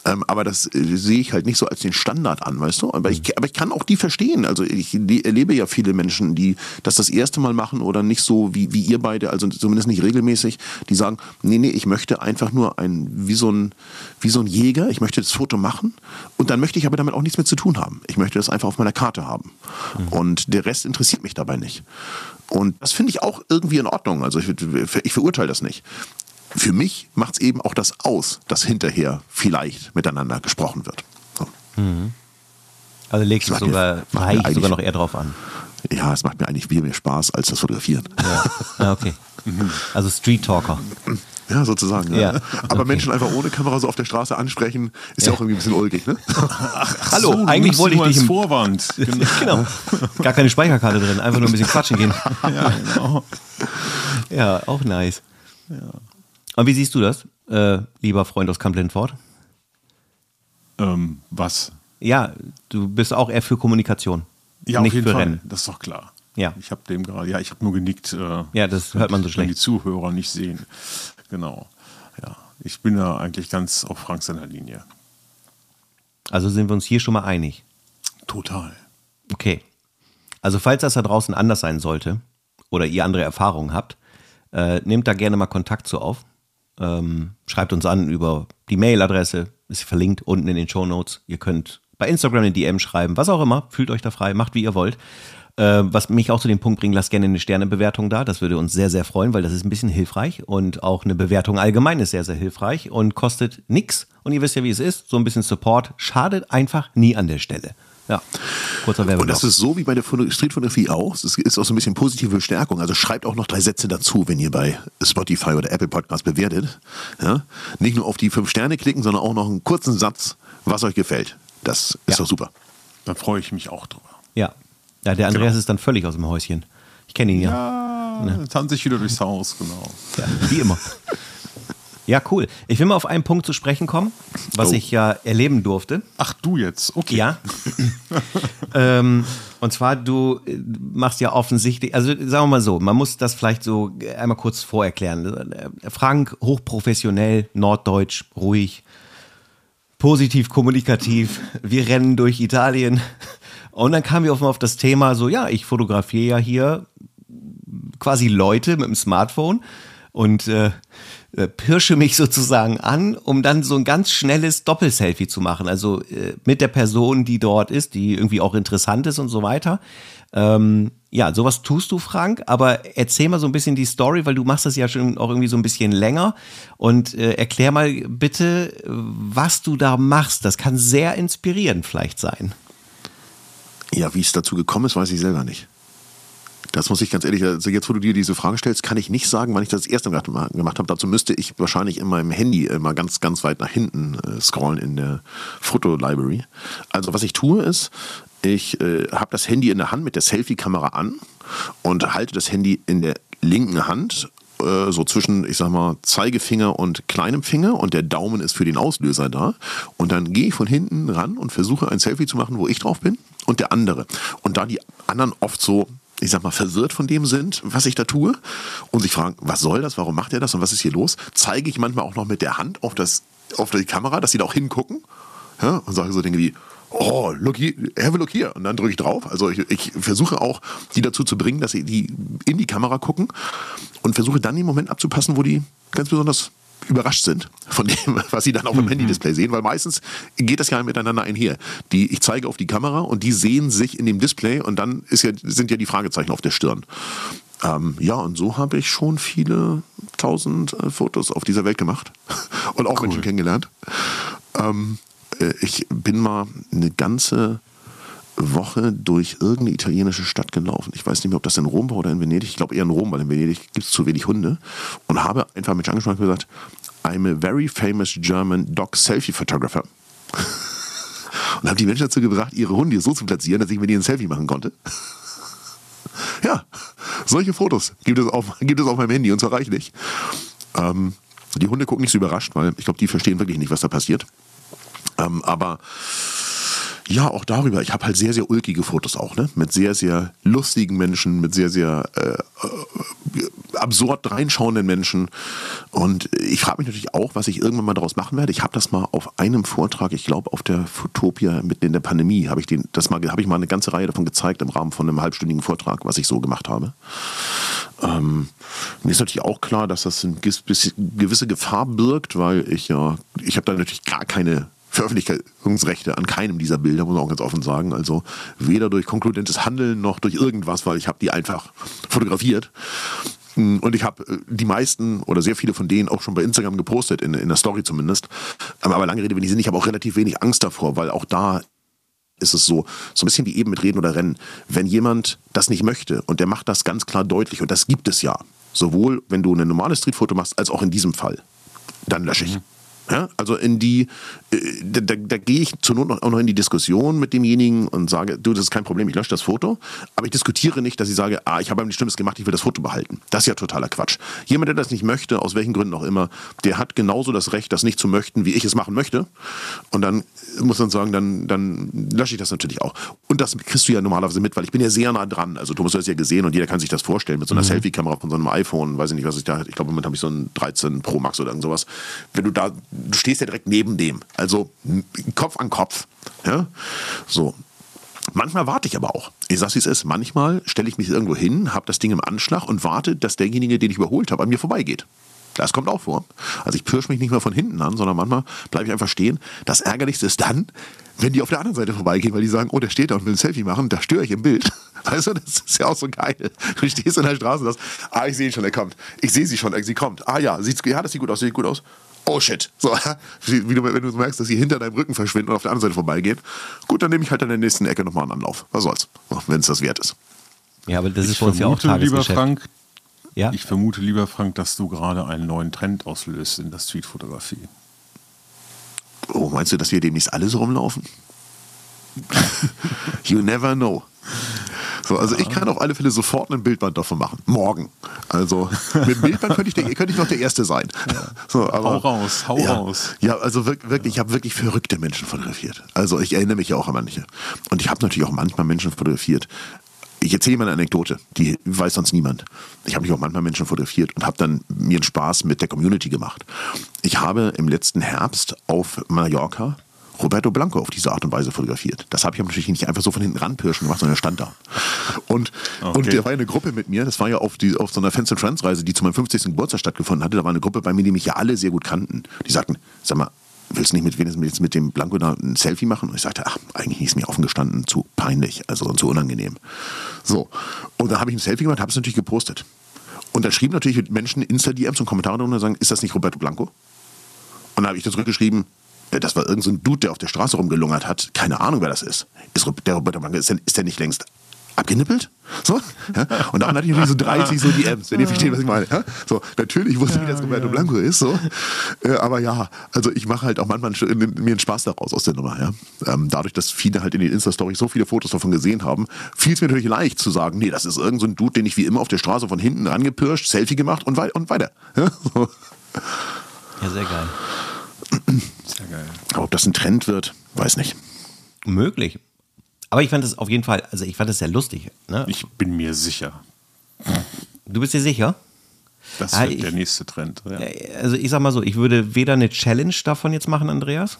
Ähm, aber das äh, sehe ich halt nicht so als den Standard an, weißt du? Aber ich, aber ich kann auch die verstehen. Also ich erlebe ja viele Menschen, die das das erste Mal machen oder nicht so wie, wie ihr beide, also zumindest nicht regelmäßig, die sagen, nee, nee, ich möchte einfach nur ein, wie so ein, wie so ein Jäger, ich möchte das Foto machen und dann möchte ich aber damit auch nichts mehr zu tun haben. Ich möchte das einfach auf meiner Karte haben. Mhm. Und der Rest interessiert mich dabei nicht. Und das finde ich auch irgendwie in Ordnung. Also ich, ich verurteile das nicht für mich macht es eben auch das aus, dass hinterher vielleicht miteinander gesprochen wird. So. Mhm. Also legst du sogar, mir, sogar noch eher drauf an. Ja, es macht mir eigentlich viel mehr Spaß als das Fotografieren. Ja, ah, okay. [LAUGHS] Also Street Talker. Ja, sozusagen. Ja. ja. Aber okay. Menschen einfach ohne Kamera so auf der Straße ansprechen, ist ja, ja auch irgendwie ein bisschen ulkig, ne? Ach, Hallo, so, eigentlich wollte ich dich im Vorwand. [LAUGHS] Genau. genau. Gar keine Speicherkarte drin, einfach nur ein bisschen quatschen gehen. [LAUGHS] Ja, genau. Ja, auch nice. Ja. Und wie siehst du das, äh, lieber Freund aus Camp Lindford? Ähm, was? Ja, du bist auch eher für Kommunikation. Ja, nicht auf jeden für Fall. Rennen. Das ist doch klar. Ja. Ich habe dem gerade, ja, ich habe nur genickt. Äh, ja, das hört man so schlecht. Wenn die Zuhörer nicht sehen. Genau. Ja, ich bin da eigentlich ganz auf Frank seiner Linie. Also sind wir uns hier schon mal einig. Total. Okay. Also falls das da draußen anders sein sollte oder ihr andere Erfahrungen habt, äh, nehmt da gerne mal Kontakt zu auf. Ähm, schreibt uns an über die Mailadresse, ist verlinkt unten in den Show Notes. Ihr könnt bei Instagram eine DM schreiben, was auch immer. Fühlt euch da frei, macht wie ihr wollt. Äh, was mich auch zu dem Punkt bringt, lasst gerne eine Sternebewertung da. Das würde uns sehr, sehr freuen, weil das ist ein bisschen hilfreich und auch eine Bewertung allgemein ist sehr, sehr hilfreich und kostet nichts. Und ihr wisst ja, wie es ist. So ein bisschen Support schadet einfach nie an der Stelle. Ja, kurzer Werbeblock. Und das ist so wie bei der Streetfotografie auch. Es ist auch so ein bisschen positive Bestärkung. Also schreibt auch noch drei Sätze dazu, wenn ihr bei Spotify oder Apple Podcasts bewertet. Ja? Nicht nur auf die fünf Sterne klicken, sondern auch noch einen kurzen Satz, was euch gefällt. Das ist ja. doch super. Da freue ich mich auch drüber. Ja. Ja, der Andreas genau. ist dann völlig aus dem Häuschen. Ich kenne ihn ja. Ja, ne? tanze ich wieder durchs Haus, genau. Ja, wie immer. [LAUGHS] Ja, cool. Ich will mal auf einen Punkt zu sprechen kommen, was oh. ich ja erleben durfte. Ach, du jetzt, okay. Ja. [LAUGHS] ähm, und zwar, du äh, machst ja offensichtlich, also sagen wir mal so, man muss das vielleicht so einmal kurz vorerklären. Frank, hochprofessionell, norddeutsch, ruhig, positiv kommunikativ. Wir rennen durch Italien. Und dann kamen wir auf, auf das Thema so, ja, ich fotografiere ja hier quasi Leute mit dem Smartphone und äh, äh, pirsche mich [LAUGHS] sozusagen an, um dann so ein ganz schnelles Doppelselfie zu machen. Also äh, mit der Person, die dort ist, die irgendwie auch interessant ist und so weiter. Ähm, ja, sowas tust du, Frank, aber erzähl mal so ein bisschen die Story, weil du machst das ja schon auch irgendwie so ein bisschen länger und äh, erklär mal bitte, was du da machst. Das kann sehr inspirierend vielleicht sein. Ja, wie es dazu gekommen ist, weiß ich selber nicht. Das muss ich ganz ehrlich, also jetzt, wo du dir diese Frage stellst, kann ich nicht sagen, wann ich das, das erste Mal gemacht habe. Dazu müsste ich wahrscheinlich in meinem Handy immer ganz, ganz weit nach hinten äh, scrollen in der Fotolibrary. Also was ich tue ist, ich äh, habe das Handy in der Hand mit der Selfie-Kamera an und halte das Handy in der linken Hand äh, so zwischen, ich sag mal, Zeigefinger und kleinem Finger und der Daumen ist für den Auslöser da. Und dann gehe ich von hinten ran und versuche ein Selfie zu machen, wo ich drauf bin und der andere. Und da die anderen oft so ich sag mal, verwirrt von dem sind, was ich da tue und sich fragen, was soll das, warum macht er das und was ist hier los, zeige ich manchmal auch noch mit der Hand auf, das, auf die Kamera, dass sie da auch hingucken ja, und sage so Dinge wie, oh, look here, have a look here. Und dann drücke ich drauf. Also ich, ich, versuche auch, die dazu zu bringen, dass sie die in die Kamera gucken und versuche dann den Moment abzupassen, wo die ganz besonders überrascht sind von dem, [LAUGHS] was sie dann auf dem mhm. Handy-Display sehen, weil meistens geht das ja miteinander einher. Die, ich zeige auf die Kamera und die sehen sich in dem Display und dann ist ja, sind ja die Fragezeichen auf der Stirn. Ähm, ja, und so habe ich schon viele tausend äh, Fotos auf dieser Welt gemacht [LAUGHS] und auch cool. Menschen kennengelernt. Ähm, äh, ich bin mal eine ganze Woche durch irgendeine italienische Stadt gelaufen. Ich weiß nicht mehr, ob das in Rom war oder in Venedig. Ich glaube eher in Rom, weil in Venedig gibt es zu wenig Hunde. Und habe einfach Menschen angesprochen und gesagt, I'm a very famous German dog selfie photographer. [LAUGHS] und habe die Menschen dazu gebracht, ihre Hunde so zu platzieren, dass ich mit ihnen ein Selfie machen konnte. [LAUGHS] ja, solche Fotos gibt es auf, gibt es auf meinem Handy und zwar reichlich. Ähm, die Hunde gucken nicht so überrascht, weil ich glaube, die verstehen wirklich nicht, was da passiert. Ähm, aber ja, auch darüber. Ich habe halt sehr, sehr ulkige Fotos auch, ne? Mit sehr, sehr lustigen Menschen, mit sehr, sehr äh, äh, absurd reinschauenden Menschen. Und ich frage mich natürlich auch, was ich irgendwann mal daraus machen werde. Ich habe das mal auf einem Vortrag, ich glaube auf der Fotopia mitten in der Pandemie, habe ich den, das mal, habe ich mal eine ganze Reihe davon gezeigt im Rahmen von einem halbstündigen Vortrag, was ich so gemacht habe. Ähm, mir ist natürlich auch klar, dass das eine gewisse Gefahr birgt, weil ich ja, ich habe da natürlich gar keine Veröffentlichungsrechte an keinem dieser Bilder, muss man auch ganz offen sagen. Also weder durch konkludentes Handeln noch durch irgendwas, weil ich habe die einfach fotografiert. Und ich habe äh, die meisten oder sehr viele von denen auch schon bei Instagram gepostet, in, in der Story zumindest. Aber lange Rede, wenn ich sind, ich habe auch relativ wenig Angst davor, weil auch da ist es so, so ein bisschen wie eben mit Reden oder Rennen. Wenn jemand das nicht möchte und der macht das ganz klar deutlich, und das gibt es ja, sowohl wenn du ein normales Streetfoto machst, als auch in diesem Fall, dann lösche ich. Mhm. Ja, also in die, äh, da, da, da gehe ich zur Not auch noch in die Diskussion mit demjenigen und sage, du, das ist kein Problem, ich lösche das Foto, aber ich diskutiere nicht, dass ich sage, ah, ich habe ein bestimmtes gemacht, ich will das Foto behalten. Das ist ja totaler Quatsch. Jemand, der das nicht möchte, aus welchen Gründen auch immer, der hat genauso das Recht, das nicht zu möchten, wie ich es machen möchte. Und dann muss man sagen, dann, dann lösche ich das natürlich auch. Und das kriegst du ja normalerweise mit, weil ich bin ja sehr nah dran. Also Thomas, du hast ja gesehen und jeder kann sich das vorstellen mit so einer mhm. Selfie-Kamera von so einem iPhone, weiß ich nicht, was ich da, ich glaube, im Moment habe ich so ein 13 Pro Max oder irgend sowas. Wenn du da du stehst ja direkt neben dem. Also Kopf an Kopf. Ja? So. Manchmal warte ich aber auch. Ich sag's wie es ist. Manchmal stelle ich mich irgendwo hin, habe das Ding im Anschlag und warte, dass derjenige, den ich überholt habe, an mir vorbeigeht. Das kommt auch vor. Also ich pirsch mich nicht mehr von hinten an, sondern manchmal bleibe ich einfach stehen. Das Ärgerlichste ist dann, wenn die auf der anderen Seite vorbeigehen, weil die sagen, oh, der steht da und will ein Selfie machen, da störe ich im Bild. [LAUGHS] Also das ist ja auch so geil. Du stehst in der Straße und sagst, ah, ich sehe ihn schon, er kommt. Ich sehe sie schon, sie kommt. Ah ja, sieht's, ja, das sieht gut aus, sieht gut aus oh shit. So, [LAUGHS] wie du, wenn du merkst, dass sie hinter deinem Rücken verschwinden und auf der anderen Seite vorbeigehen, gut, dann nehme ich halt an der nächsten Ecke nochmal einen Anlauf. Was soll's, wenn es das wert ist. Ja, aber das ich ist bei uns ja auch lieber Frank, ja? Ich vermute, lieber Frank, dass du gerade einen neuen Trend auslöst in der Streetfotografie. Oh, meinst du, dass wir demnächst alle so rumlaufen? [LAUGHS] you never know. So, also ja. ich kann auf alle Fälle sofort ein Bildband davon machen. Morgen. Also mit dem Bildband könnte ich, könnte ich noch der Erste sein. Ja. [LAUGHS] So, aber, hau raus, hau ja, raus. Ja, also wirklich, ich habe wirklich verrückte Menschen fotografiert. Also ich erinnere mich ja auch an manche. Und ich habe natürlich auch manchmal Menschen fotografiert. Ich erzähle mal eine Anekdote, die weiß sonst niemand. Ich habe mich auch manchmal Menschen fotografiert und habe dann mir einen Spaß mit der Community gemacht. Ich habe im letzten Herbst auf Mallorca Roberto Blanco auf diese Art und Weise fotografiert. Das habe ich natürlich nicht einfach so von hinten ranpirschen gemacht, sondern er stand da. Und, Okay. und da war eine Gruppe mit mir, das war ja auf, die, auf so einer Fans and Friends Reise, die zu meinem 50. Geburtstag stattgefunden hatte. Da war eine Gruppe bei mir, die mich ja alle sehr gut kannten. Die sagten, sag mal, willst du nicht mit, wenigstens mit dem Blanco da ein Selfie machen? Und ich sagte, ach, eigentlich ist mir offen gestanden zu peinlich, also zu unangenehm. So. Und dann habe ich ein Selfie gemacht, habe es natürlich gepostet. Und dann schrieben natürlich Menschen Insta-DMs und Kommentare drunter und sagen, ist das nicht Roberto Blanco? Und dann habe ich da zurückgeschrieben, das war irgendein so ein Dude, der auf der Straße rumgelungert hat. Keine Ahnung, wer das ist. Ist der Roberto Blanco, ist der, ist der nicht längst abgenippelt? So? Ja? Und dann hatte ich natürlich so 30 so DMs, wenn ihr versteht, was ich meine. Ja? So, natürlich wusste ich, dass Roberto Blanco ist, so. Äh, aber ja, also ich mache halt auch manchmal einen- mir einen Spaß daraus aus der Nummer. Ja? Ähm, dadurch, dass viele halt in den Insta-Stories so viele Fotos davon gesehen haben, fiel es mir natürlich leicht zu sagen, nee, das ist irgendein so ein Dude, den ich wie immer auf der Straße von hinten angepirscht, Selfie gemacht und, wei und weiter. Ja? So. Ja, sehr geil. Sehr geil. Aber ob das ein Trend wird, weiß nicht. Möglich. Aber ich fand es auf jeden Fall, also ich fand es sehr lustig. Ne? Ich bin mir sicher. Du bist dir sicher? Das Ah, wird ich- der nächste Trend. Ja. Also ich sag mal so, ich würde weder eine Challenge davon jetzt machen, Andreas,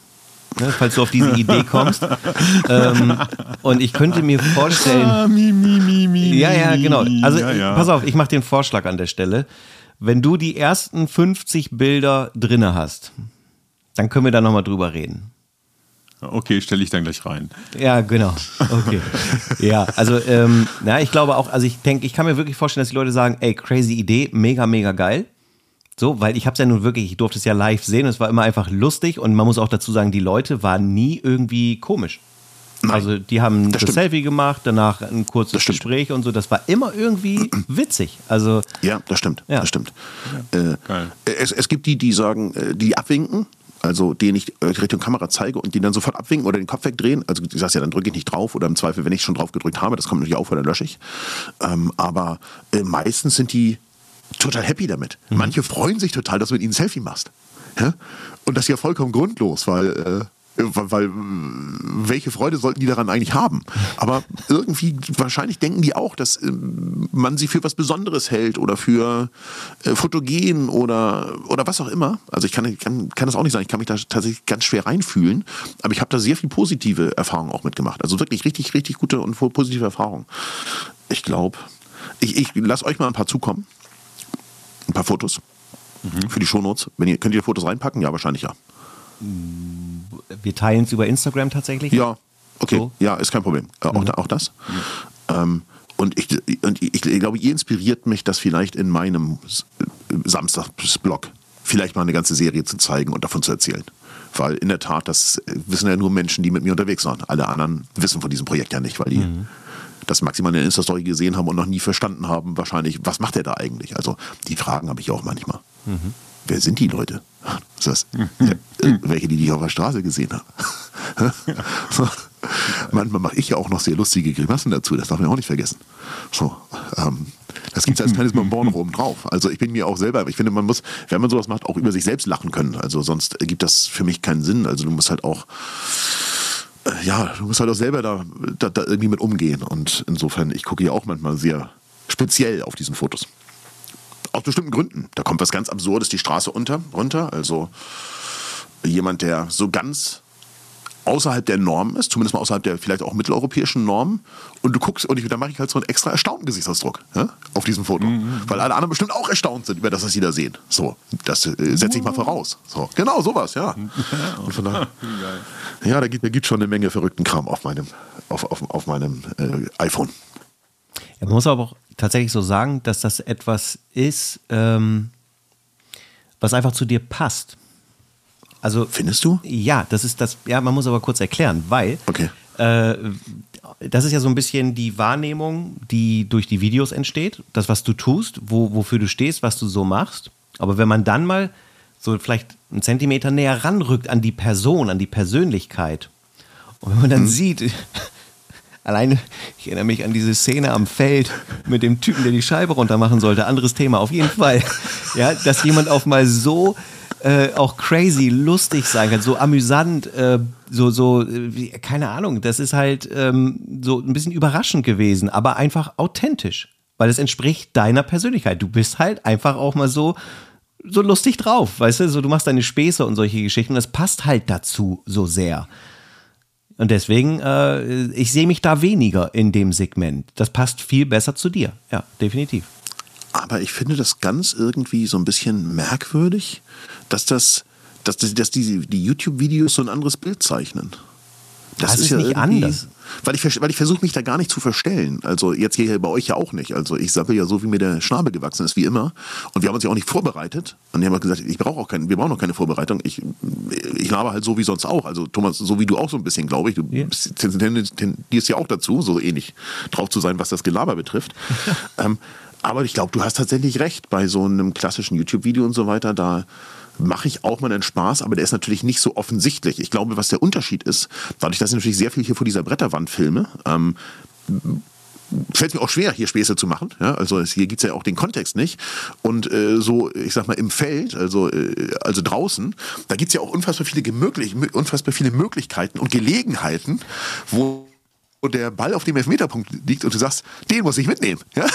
ne, falls du auf diese Idee kommst. [LAUGHS] ähm, und ich könnte mir vorstellen, Ah, mi, mi, mi, mi, ja, ja, genau. Also ja, ja. pass auf, ich mache den Vorschlag an der Stelle. Wenn du die ersten 50 Bilder drinne hast, dann können wir da nochmal drüber reden. Okay, stelle ich dann gleich rein. Ja, genau. Okay. ja, also, ähm, na, ich glaube auch, also ich denke, ich kann mir wirklich vorstellen, dass die Leute sagen, ey, crazy Idee, mega, mega geil. So, weil ich habe es ja nun wirklich, ich durfte es ja live sehen, es war immer einfach lustig und man muss auch dazu sagen, die Leute waren nie irgendwie komisch. also die haben das, stimmt. Selfie gemacht, danach ein kurzes Das. Gespräch und so, das war immer irgendwie [CLEARS THROAT] witzig. Also Ja, das stimmt. Ja. Das stimmt. Äh, Geil. es, es gibt die, die sagen, äh, die abwinken, also denen ich äh, Richtung Kamera zeige und die dann sofort abwinken oder den Kopf wegdrehen. Also du sagst ja, dann drücke ich nicht drauf oder im Zweifel, wenn ich schon drauf gedrückt habe, das kommt natürlich auf oder lösche ich. Ähm, aber äh, meistens sind die total happy damit. Manche freuen sich total, dass du mit ihnen ein Selfie machst. Ja? Und das ist ja vollkommen grundlos, weil äh, weil, welche Freude sollten die daran eigentlich haben? Aber irgendwie, wahrscheinlich denken die auch, dass ähm, man sie für was Besonderes hält oder für äh, fotogen oder, oder was auch immer. Also ich kann, kann, kann das auch nicht sagen, ich kann mich da tatsächlich ganz schwer reinfühlen, aber ich habe da sehr viel positive Erfahrungen auch mitgemacht. Also wirklich richtig, richtig gute und positive Erfahrungen. Ich glaube, ich, ich lasse euch mal ein paar zukommen. Ein paar Fotos. Für die Shownotes. Wenn ihr, könnt ihr Fotos reinpacken? Ja, wahrscheinlich ja. Wir teilen es über Instagram tatsächlich. Ja, okay. So. Ja, ist kein Problem. Äh, auch, da, auch das. Ähm, und ich, und ich, ich glaube, ihr inspiriert mich, das vielleicht in meinem Samstagsblog vielleicht mal eine ganze Serie zu zeigen und davon zu erzählen. Weil in der Tat, das wissen ja nur Menschen, die mit mir unterwegs waren. Alle anderen wissen von diesem Projekt ja nicht, weil die das maximal in der Insta-Story gesehen haben und noch nie verstanden haben, wahrscheinlich, was macht er da eigentlich? Also die Fragen habe ich auch manchmal. Wer sind die Leute? [LAUGHS] Ist das, [LAUGHS] ja, äh, welche, die dich auf der Straße gesehen haben? so. [LAUGHS] Manchmal mache ich ja auch noch sehr lustige Grimassen dazu, das darf man auch nicht vergessen. So, ähm, das gibt es als kleines Bonbon oben drauf. Also ich bin mir auch selber, ich finde, man muss, wenn man sowas macht, auch über sich selbst lachen können. Also sonst ergibt das für mich keinen Sinn. Also du musst halt auch, äh, ja, du musst halt auch selber da, da, da irgendwie mit umgehen. Und insofern, ich gucke ja auch manchmal sehr speziell auf diesen Fotos. Aus bestimmten Gründen. Da kommt was ganz Absurdes die Straße unter, runter. Also jemand, der so ganz außerhalb der Norm ist, zumindest mal außerhalb der vielleicht auch mitteleuropäischen Normen. Und du guckst, und ich, da mache ich halt so einen extra erstaunten Gesichtsausdruck ja, auf diesem Foto. Weil alle anderen bestimmt auch erstaunt sind über das, was sie da sehen. So, das äh, setze ich mal voraus. So, genau, sowas, ja. [LAUGHS] Und von daher, ja, da gibt es schon eine Menge verrückten Kram auf meinem, auf, auf, auf meinem äh, iPhone. Ja, man muss aber auch tatsächlich so sagen, dass das etwas ist, ähm, was einfach zu dir passt. Also Findest du? ja, das ist das. Ja, man muss aber kurz erklären, weil Okay. äh, das ist ja so ein bisschen die Wahrnehmung, die durch die Videos entsteht, das, was du tust, wo, wofür du stehst, was du so machst. Aber wenn man dann mal so vielleicht einen Zentimeter näher ranrückt an die Person, an die Persönlichkeit, und wenn man dann sieht, alleine, ich erinnere mich an diese Szene am Feld mit dem Typen, der die Scheibe runtermachen sollte, anderes Thema, auf jeden Fall, ja, dass jemand auf mal so äh, auch crazy, lustig sein kann, so amüsant, äh, so, so, äh, wie- keine Ahnung, das ist halt ähm, so ein bisschen überraschend gewesen, aber einfach authentisch, weil es entspricht deiner Persönlichkeit. Du bist halt einfach auch mal so so lustig drauf, weißt du? So, du machst deine Späße und solche Geschichten und das passt halt dazu so sehr. Und deswegen, äh, ich sehe mich da weniger in dem Segment. Das passt viel besser zu dir. Ja, definitiv. Aber ich finde das ganz irgendwie so ein bisschen merkwürdig, dass das, dass, dass die, die YouTube-Videos so ein anderes Bild zeichnen. Das, das ist, ist, ja nicht anders. Weil ich, weil ich versuche mich da gar nicht zu verstellen. Also jetzt hier bei euch ja auch nicht. Also ich sappel ja so, wie mir der Schnabel gewachsen ist, wie immer. Und wir haben uns ja auch nicht vorbereitet. Und die haben gesagt, ich brauche auch keine, wir brauchen auch keine Vorbereitung. Ich, ich laber halt so wie sonst auch. Also Thomas, so wie du auch so ein bisschen, glaube ich. Du yeah. tendierst ja auch dazu, so ähnlich drauf zu sein, was das Gelaber betrifft. [LAUGHS] ähm, aber ich glaube, du hast tatsächlich recht. Bei so einem klassischen YouTube-Video und so weiter, da mache ich auch mal einen Spaß, aber der ist natürlich nicht so offensichtlich. Ich glaube, was der Unterschied ist, dadurch, dass ich natürlich sehr viel hier vor dieser Bretterwand filme, ähm, fällt mir auch schwer, hier Späße zu machen. Ja, also hier gibt es ja auch den Kontext nicht. Und äh, so, ich sag mal, im Feld, also, äh, also draußen, da gibt es ja auch unfassbar viele, unfassbar viele Möglichkeiten und Gelegenheiten, wo und der Ball auf dem Elfmeterpunkt liegt und du sagst, den muss ich mitnehmen. Ja?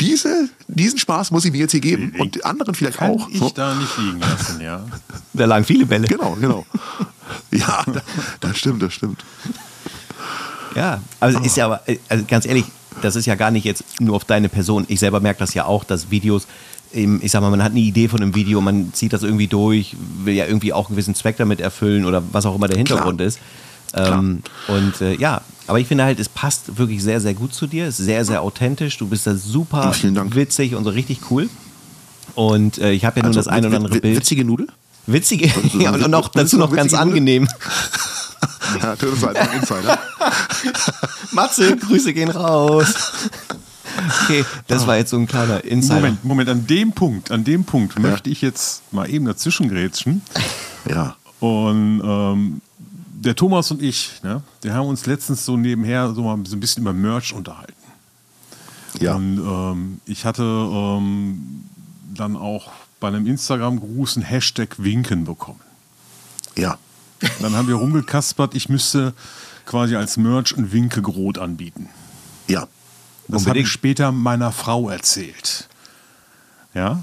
Diese, diesen Spaß muss ich mir jetzt hier geben ich, und anderen vielleicht kann auch. ich so. da nicht liegen lassen, ja. [LAUGHS] Da lagen viele Bälle. Genau, genau. ja, das stimmt, das stimmt. Ja, also ist ja aber, also ganz ehrlich, das ist ja gar nicht jetzt nur auf deine Person. Ich selber merke das ja auch, dass Videos, eben, ich sag mal, man hat eine Idee von einem Video, man zieht das irgendwie durch, will ja irgendwie auch einen gewissen Zweck damit erfüllen oder was auch immer der Hintergrund Klar. ist. Ähm, und äh, ja, aber ich finde halt, es passt wirklich sehr, sehr gut zu dir. Es ist sehr, sehr authentisch. Du bist da super witzig und so richtig cool. Und äh, ich habe ja nun also, das ein oder andere Bild. Witzige Nudel? Witzige, [LAUGHS] ja, und noch, dazu noch ganz angenehm. [LAUGHS] ja, das halt ein Insider. [LAUGHS] Matze, Grüße gehen raus. Okay, das war jetzt so ein kleiner Insider. Moment, Moment, an dem Punkt, an dem Punkt ja. möchte ich jetzt mal eben dazwischen grätschen. Ja. Und ähm, der Thomas und ich, ne, wir haben uns letztens so nebenher so mal so ein bisschen über Merch unterhalten. Ja. Und ähm, ich hatte ähm, dann auch bei einem Instagram-Gruß einen Hashtag Winken bekommen. Ja. Dann haben wir rumgekaspert, ich müsste quasi als Merch ein Winkegrot anbieten. Ja. Das habe ich später meiner Frau erzählt. Ja.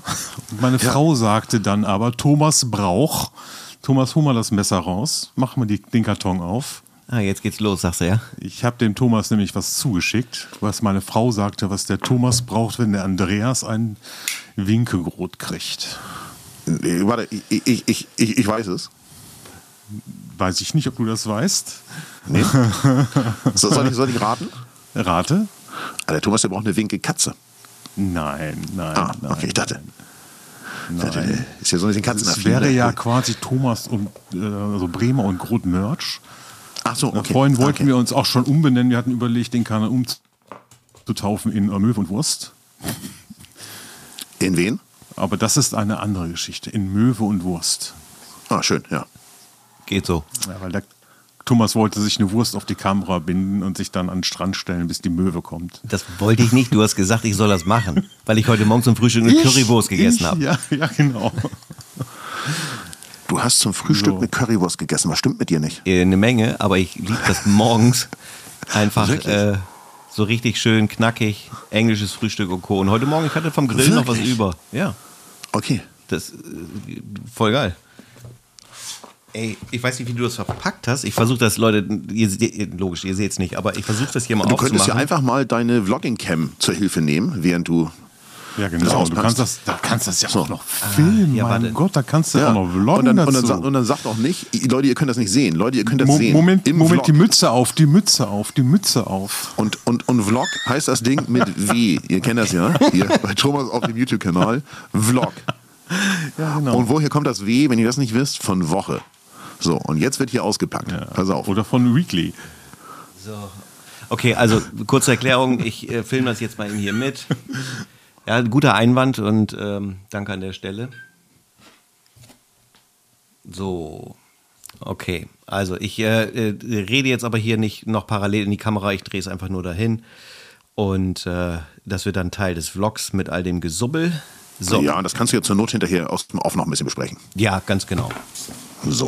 Und [LAUGHS] meine ja. Frau sagte dann aber, Thomas Brauch Thomas, hol mal das Messer raus, mach mal die, den Karton auf. Ah, jetzt geht's los, sagst du ja? Ich habe dem Thomas nämlich was zugeschickt, was meine Frau sagte, was der Thomas braucht, wenn der Andreas ein Winkelgrot kriegt. Äh, warte, ich, ich, ich, ich, ich weiß es. Weiß ich nicht, ob du das weißt. Nee. [LAUGHS] so, soll, ich, soll ich raten? Rate? Ah, der Thomas, der braucht eine Winkelkatze. Nein, nein, ah, nein. Okay, ich dachte. Nein. Nein. Ist ja so ein bisschen Katzenaffin. Das wäre ja quasi Thomas und äh, also Bremer und Groth Merch. Ach so, okay. Vorhin wollten okay. wir uns auch schon umbenennen. Wir hatten überlegt, den Kanal umzutaufen in Möwe und Wurst. In wen? Aber das ist eine andere Geschichte. In Möwe und Wurst. Ah, schön, ja. Geht so. Ja, weil der Thomas wollte sich eine Wurst auf die Kamera binden und sich dann an den Strand stellen, bis die Möwe kommt. Das wollte ich nicht. Du hast gesagt, ich soll das machen, weil ich heute Morgen zum Frühstück eine ich, Currywurst gegessen habe. Ja, ja, genau. Du hast zum Frühstück so. eine Currywurst gegessen. Was stimmt mit dir nicht? Äh, eine Menge, aber ich liebe das morgens einfach äh, so richtig schön knackig, englisches Frühstück und Co. Und heute Morgen, ich hatte vom Grill Wirklich? noch was über. Ja. Okay. Das äh, voll geil. Ey, ich weiß nicht, wie du das verpackt hast. Ich versuche das, Leute, ihr, logisch, ihr seht es nicht, aber ich versuche das hier mal du aufzumachen. Du könntest ja einfach mal deine Vlogging-Cam zur Hilfe nehmen, während du ja, genau. Du kannst das, da kannst das ja so. auch noch filmen. Ah, ja, mein Gott, da kannst du ja. auch noch vloggen. Und dann, und, dann, und dann sagt auch nicht, Leute, ihr könnt das nicht sehen. Leute, ihr könnt das Mo sehen. Moment, Moment die Mütze auf, die Mütze auf, die Mütze auf. Und, und, und Vlog heißt das Ding mit W. ihr kennt das ja. Hier bei Thomas auf dem YouTube-Kanal. Vlog. [LAUGHS] Ja, genau. Und woher kommt das W, wenn ihr das nicht wisst? Von Woche. So, und jetzt wird hier ausgepackt. Ja. Pass auf. Oder von Weekly. So. Okay, also kurze Erklärung. Ich äh, filme das jetzt mal hier mit. Ja, guter Einwand und ähm, danke an der Stelle. So. Okay, also ich äh, äh, rede jetzt aber hier nicht noch parallel in die Kamera, ich drehe es einfach nur dahin. Und äh, das wird dann Teil des Vlogs mit all dem Gesubbel. So. Ja, und das kannst du ja zur Not hinterher aus dem Off noch ein bisschen besprechen. Ja, ganz genau. So.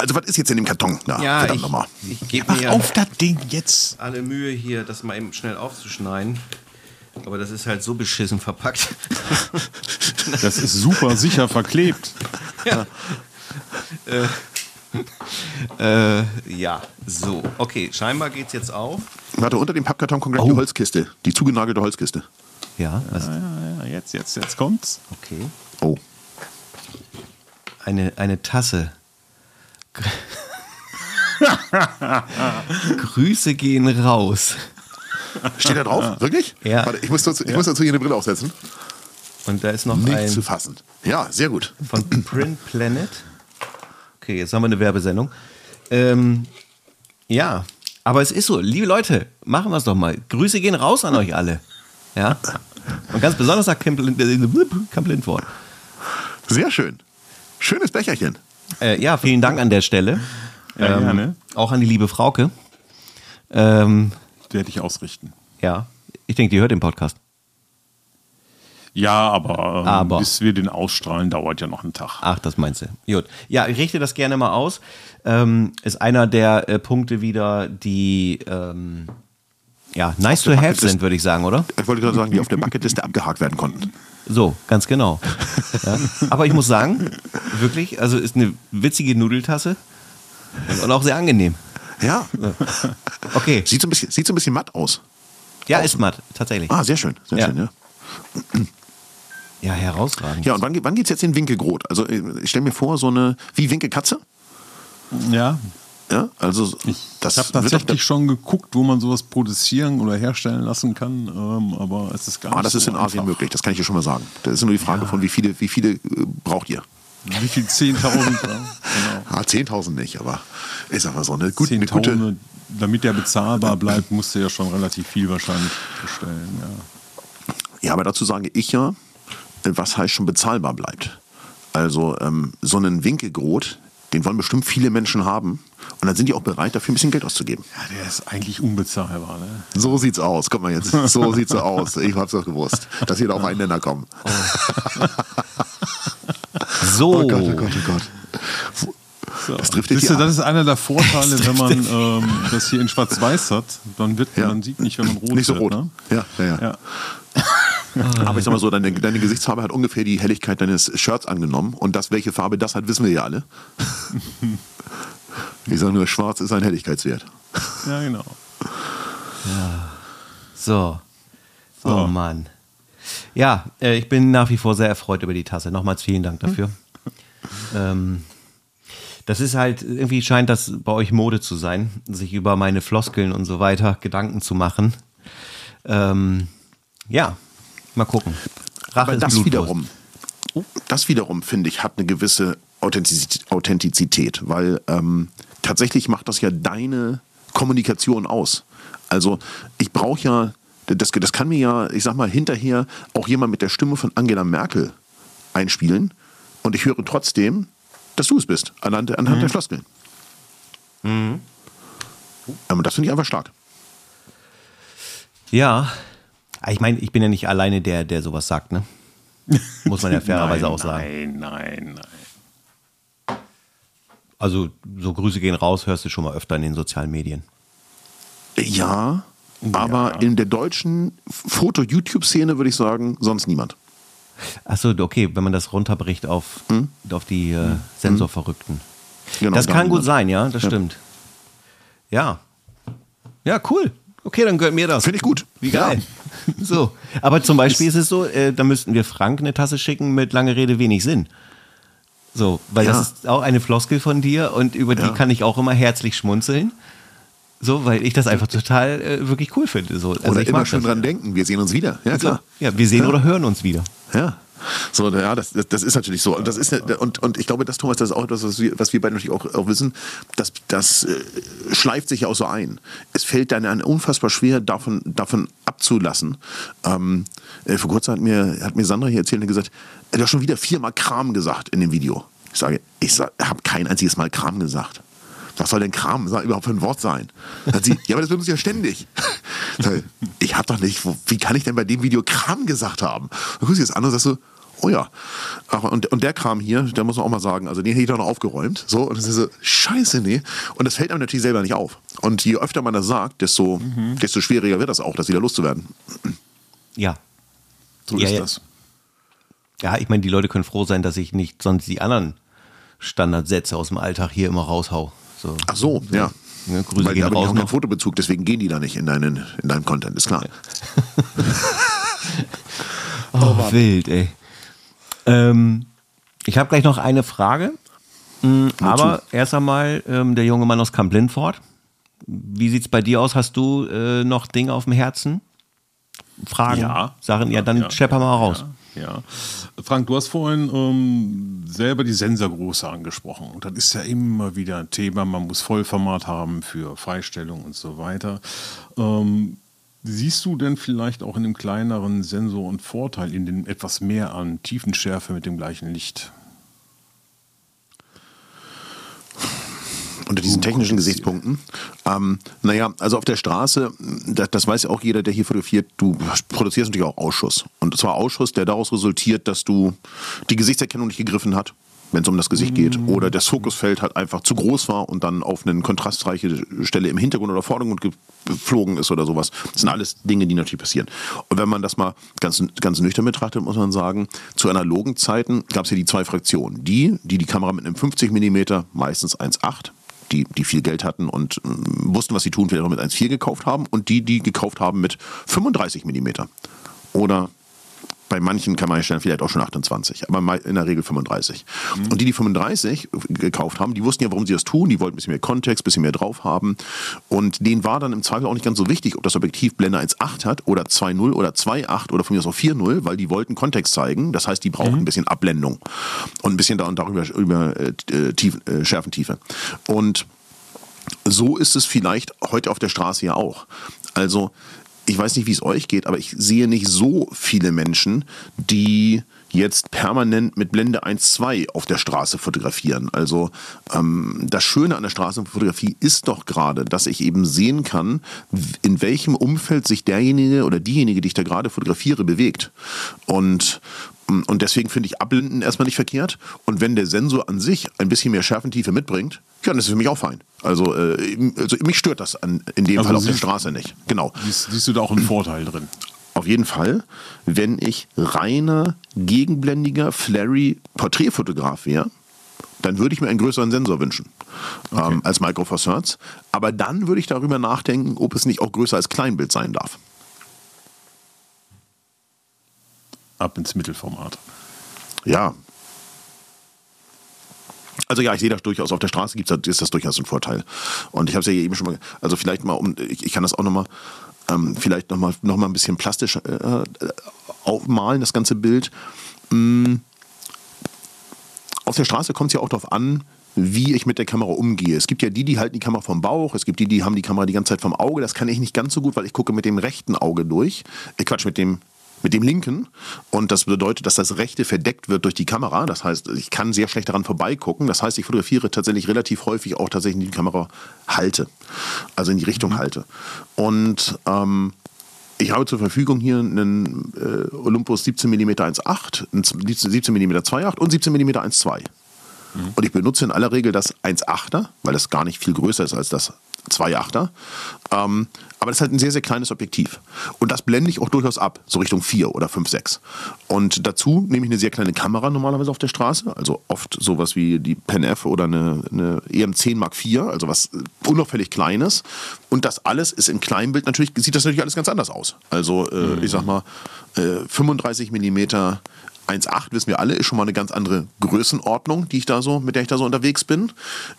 Also, was ist jetzt in dem Karton? Na, ja, ich, nochmal. ich gebe mir auf das Ding jetzt. Alle Mühe hier, das mal eben schnell aufzuschneiden. Aber das ist halt so beschissen verpackt. [LAUGHS] Das ist super sicher verklebt. äh, ja, so. Okay, scheinbar geht's jetzt auf. Warte, unter dem Pappkarton kommt gleich Oh. die Holzkiste. Die zugenagelte Holzkiste. Ja, was, Ja, ja, ja, jetzt, jetzt, jetzt kommt's. okay. Oh. Eine, eine Tasse. Gr- [LAUGHS] Grüße gehen raus. Steht da drauf? Wirklich? Ja. Warte, ich muss dazu, ich muss dazu hier eine Brille aufsetzen. Und da ist noch Nicht ein zu fassen. Ja, sehr gut. von Print Planet. Okay, jetzt haben wir eine Werbesendung. Ähm, ja, aber es ist so, liebe Leute, machen wir es doch mal. Grüße gehen raus an euch alle. Ja. Und ganz besonders nach Camp Lindford. Sehr schön. Schönes Becherchen. Äh, ja, vielen Dank an der Stelle. Ja, gerne. Auch an die liebe Frauke. Ähm, Werde ich ausrichten. ja, ich denke, die hört den Podcast. Ja, aber, ähm, Aber. bis wir den ausstrahlen, dauert ja noch ein Tag. Ach, das meinst du. Gut. Ja, ich richte das gerne mal aus. Ähm, ist einer der äh, Punkte wieder, die ähm, ja, nice to have sind, würde ich sagen, oder? Ich wollte gerade sagen, die auf der Bucketliste abgehakt werden konnten. So, ganz genau. Ja. Aber ich muss sagen, wirklich, also ist eine witzige Nudeltasse und auch sehr angenehm. Ja. Okay. Sieht so ein bisschen, sieht so ein bisschen matt aus. Ja, ist matt, tatsächlich. Ah, sehr schön. Sehr Ja. schön, ja. Ja, herausragend. Ja, und wann, wann geht's jetzt in Winkelgrot? Also, äh, ich stelle mir vor, so eine, wie Winkelkatze. Ja, Ja, also, ich das habe wird doch- tatsächlich schon geguckt, wo man sowas produzieren oder herstellen lassen kann, ähm, aber es ist gar nicht Ah, das so ist in Asien einfach. möglich, das kann ich dir schon mal sagen. Das ist nur die Frage von, wie viele, wie viele äh, braucht ihr? Wie viel? 10.000? ja, [LAUGHS] genau. Ah, 10.000 nicht, aber ist aber so eine, gut, eine gute. 10.000, damit der bezahlbar bleibt, musst du ja schon relativ viel wahrscheinlich bestellen. Ja. Ja, aber dazu sage ich ja, was heißt schon bezahlbar bleibt. Also ähm, so einen Winkelgrot, den wollen bestimmt viele Menschen haben. Und dann sind die auch bereit, dafür ein bisschen Geld auszugeben. ja, der ist eigentlich unbezahlbar. Ne? So sieht's aus. Guck mal jetzt. So sieht's so aus. Ich hab's doch gewusst, dass wir da auf einen Nenner kommen. [LAUGHS] So. Oh Gott, oh Gott, oh Gott. So. Das trifft dich du, hier das ist einer der Vorteile, wenn man ähm, das hier in Schwarz-Weiß hat. Dann wird Ja. man sieht nicht, wenn man rot Nicht so wird. rot. Ne? Ja, ja, ja. Ja. [LAUGHS] Aber ich sag mal so, deine, deine Gesichtsfarbe hat ungefähr die Helligkeit deines Shirts angenommen. Und das, welche Farbe das hat, wissen wir ja alle. [LAUGHS] Ich sage nur, schwarz ist ein Helligkeitswert. ja, genau. So. Oh So. Mann. Ja, äh, ich bin nach wie vor sehr erfreut über die Tasse. Nochmals vielen Dank dafür. ähm, das ist halt, irgendwie scheint das bei euch Mode zu sein, sich über meine Floskeln und so weiter Gedanken zu machen. Ähm, ja, mal gucken. Rache Aber das Blutwurst. wiederum, das wiederum, finde ich, hat eine gewisse Authentizität, Authentizität weil ähm, tatsächlich macht das ja deine Kommunikation aus. Also ich brauche ja, das, das kann mir ja, ich sag mal, hinterher auch jemand mit der Stimme von Angela Merkel einspielen und ich höre trotzdem, dass du es bist, anhand, anhand der Floskeln. Mhm. Aber das finde ich einfach stark. Ja, ich meine, ich bin ja nicht alleine der, der sowas sagt, ne? Muss man ja [LAUGHS] fairerweise nein, auch sagen. Nein, nein, nein. Also, so Grüße gehen raus, hörst du schon mal öfter in den sozialen Medien. Ja, aber in der deutschen Foto-YouTube-Szene würde ich sagen, sonst niemand. Achso, okay, wenn man das runterbricht auf, auf die äh, Sensorverrückten. Genau, das da kann gut sein, ja, das stimmt. Ja. Ja, cool. Okay, dann gehört mir das. Finde ich gut. Wie geil. [LAUGHS] So. Aber zum Beispiel ist es so, äh, da müssten wir Frank eine Tasse schicken mit lange Rede, wenig Sinn. So, weil Ja. das ist auch eine Floskel von dir und über die Ja. kann ich auch immer herzlich schmunzeln. So, weil ich das einfach total äh, wirklich cool finde. So. Also Oder ich immer schön das. dran denken, wir sehen uns wieder. Ja, So. klar. Ja, wir sehen oder hören uns wieder. Ja. So, ja, das, das, ist natürlich so. Und, das ist, und, und ich glaube, das, Thomas, das ist auch etwas, was wir, was wir beide natürlich auch, auch wissen, das, das äh, schleift sich ja auch so ein. Es fällt dann an unfassbar schwer, davon, davon abzulassen. Ähm, äh, vor kurzem hat mir, hat mir Sandra hier erzählt und gesagt, er hat schon wieder viermal Kram gesagt in dem Video. Ich sage, ich habe kein einziges Mal Kram gesagt. Was soll denn Kram überhaupt für ein Wort sein? Hat sie, ja, aber das benutzt ja ständig. [LAUGHS] Ich, habe doch nicht, wie kann ich denn bei dem Video Kram gesagt haben? Dann guckst du das an und sagst so, oh ja. Ach, und, und der Kram hier, da muss man auch mal sagen, also den hätte ich doch noch aufgeräumt. So, und das ist so, scheiße, nee. Und das fällt einem natürlich selber nicht auf. Und je öfter man das sagt, desto, desto schwieriger wird das auch, das wieder loszuwerden. Ja. So Ja, ist ja. das. Ja, ich meine, die Leute können froh sein, dass ich nicht sonst die anderen Standardsätze aus dem Alltag hier immer raushau. So. Ach so, ja. Ja, Grüße Weil gehen da raus auch keinen noch. Fotobezug, deswegen gehen die da nicht in deinen, in deinem Content, ist klar. [LAUGHS] Oh, wild, ey. Ähm, ich habe gleich noch eine Frage. Mm, Aber erst einmal ähm, der junge Mann aus Kamp-Lindfort. Wie sieht's bei dir aus? Hast du äh, noch Dinge auf dem Herzen? Fragen? Ja. Sachen? Ja, dann Ja, schepper mal raus. Ja, ja. Frank, du hast vorhin ähm, selber die Sensorgröße angesprochen. Und das ist ja immer wieder ein Thema. Man muss Vollformat haben für Freistellung und so weiter. Ähm, siehst du denn vielleicht auch in dem kleineren Sensor einen Vorteil, in dem etwas mehr an Tiefenschärfe mit dem gleichen Licht? Unter diesen Uh, technischen. Gesichtspunkten. Ähm, naja, also auf der Straße, das, das weiß ja auch jeder, der hier fotografiert, du produzierst natürlich auch Ausschuss. Und zwar Ausschuss, der daraus resultiert, dass du die Gesichtserkennung nicht gegriffen hat, wenn es um das Gesicht geht, oder das Fokusfeld halt einfach zu groß war und dann auf eine kontrastreiche Stelle im Hintergrund oder Vordergrund geflogen ist oder sowas. Das sind alles Dinge, die natürlich passieren. Und wenn man das mal ganz, ganz nüchtern betrachtet, muss man sagen, zu analogen Zeiten gab es ja die zwei Fraktionen. Die, die die Kamera mit einem 50 mm, meistens 1,8 die, die viel Geld hatten und ähm, wussten, was sie tun, vielleicht auch mit 1,4 gekauft haben und die, die gekauft haben mit 35 mm. Oder bei manchen kann man ja vielleicht auch schon 28, aber in der Regel 35. Und die, die 35 gekauft haben, die wussten ja, warum sie das tun. Die wollten ein bisschen mehr Kontext, ein bisschen mehr drauf haben. Und denen war dann im Zweifel auch nicht ganz so wichtig, ob das Objektiv Blende 1.8 hat oder 2.0 oder 2.8 oder von mir aus auch 4.0, weil die wollten Kontext zeigen. Das heißt, die brauchten ein bisschen Abblendung und ein bisschen da und darüber über äh, äh, Tief, äh, Schärfentiefe. Und so ist es vielleicht heute auf der Straße ja auch. Also, ich weiß nicht, wie es euch geht, aber ich sehe nicht so viele Menschen, die jetzt permanent mit Blende 1.2 auf der Straße fotografieren. Also ähm, das Schöne an der Straßenfotografie ist doch gerade, dass ich eben sehen kann, in welchem Umfeld sich derjenige oder diejenige, die ich da gerade fotografiere, bewegt. Und und deswegen finde ich Abblenden erstmal nicht verkehrt. Und wenn der Sensor an sich ein bisschen mehr Schärfentiefe mitbringt, ja, dann ist es für mich auch fein. Also, äh, also mich stört das an, in dem Also Fall auf der Straße nicht. Genau. Siehst, siehst du da auch einen Vorteil drin? Auf jeden Fall, wenn ich reiner, gegenblendiger, flary Porträtfotograf wäre, dann würde ich mir einen größeren Sensor wünschen ähm, als Micro Four Thirds. Aber dann würde ich darüber nachdenken, ob es nicht auch größer als Kleinbild sein darf. Ab ins Mittelformat. Ja. Also ja, ich sehe das durchaus. Auf der Straße gibt's, ist das durchaus ein Vorteil. Und ich habe es ja eben schon mal, also vielleicht mal, um, ich, ich kann das auch nochmal, ähm, vielleicht nochmal noch mal ein bisschen plastisch äh, äh, aufmalen, das ganze Bild. Mm. Auf der Straße kommt es ja auch darauf an, wie ich mit der Kamera umgehe. Es gibt ja die, die halten die Kamera vom Bauch, es gibt die, die haben die Kamera die ganze Zeit vom Auge. Das kann ich nicht ganz so gut, weil ich gucke mit dem rechten Auge durch. Äh, Quatsch, mit dem mit dem linken und das bedeutet, dass das rechte verdeckt wird durch die Kamera. Das heißt, ich kann sehr schlecht daran vorbeigucken. Das heißt, ich fotografiere tatsächlich relativ häufig auch tatsächlich die Kamera halte, also in die Richtung halte. Und ähm, ich habe zur Verfügung hier einen äh, Olympus 17 mm 1.8, einen 17 mm 2.8 und 17 mm 1.2. Und ich benutze in aller Regel das 1.8er, weil das gar nicht viel größer ist als das 2.8er. Ähm, aber das ist halt ein sehr, sehr kleines Objektiv. Und das blende ich auch durchaus ab, so Richtung 4 oder 5, 6. Und dazu nehme ich eine sehr kleine Kamera normalerweise auf der Straße, also oft sowas wie die Pen F oder eine, eine EM10 Mark IV, also was unauffällig Kleines. Und das alles ist in Kleinbild natürlich, sieht das natürlich alles ganz anders aus. Also äh, ich sag mal, äh, 35 Millimeter 1,8 wissen wir alle, ist schon mal eine ganz andere Größenordnung, die ich da so, mit der ich da so unterwegs bin.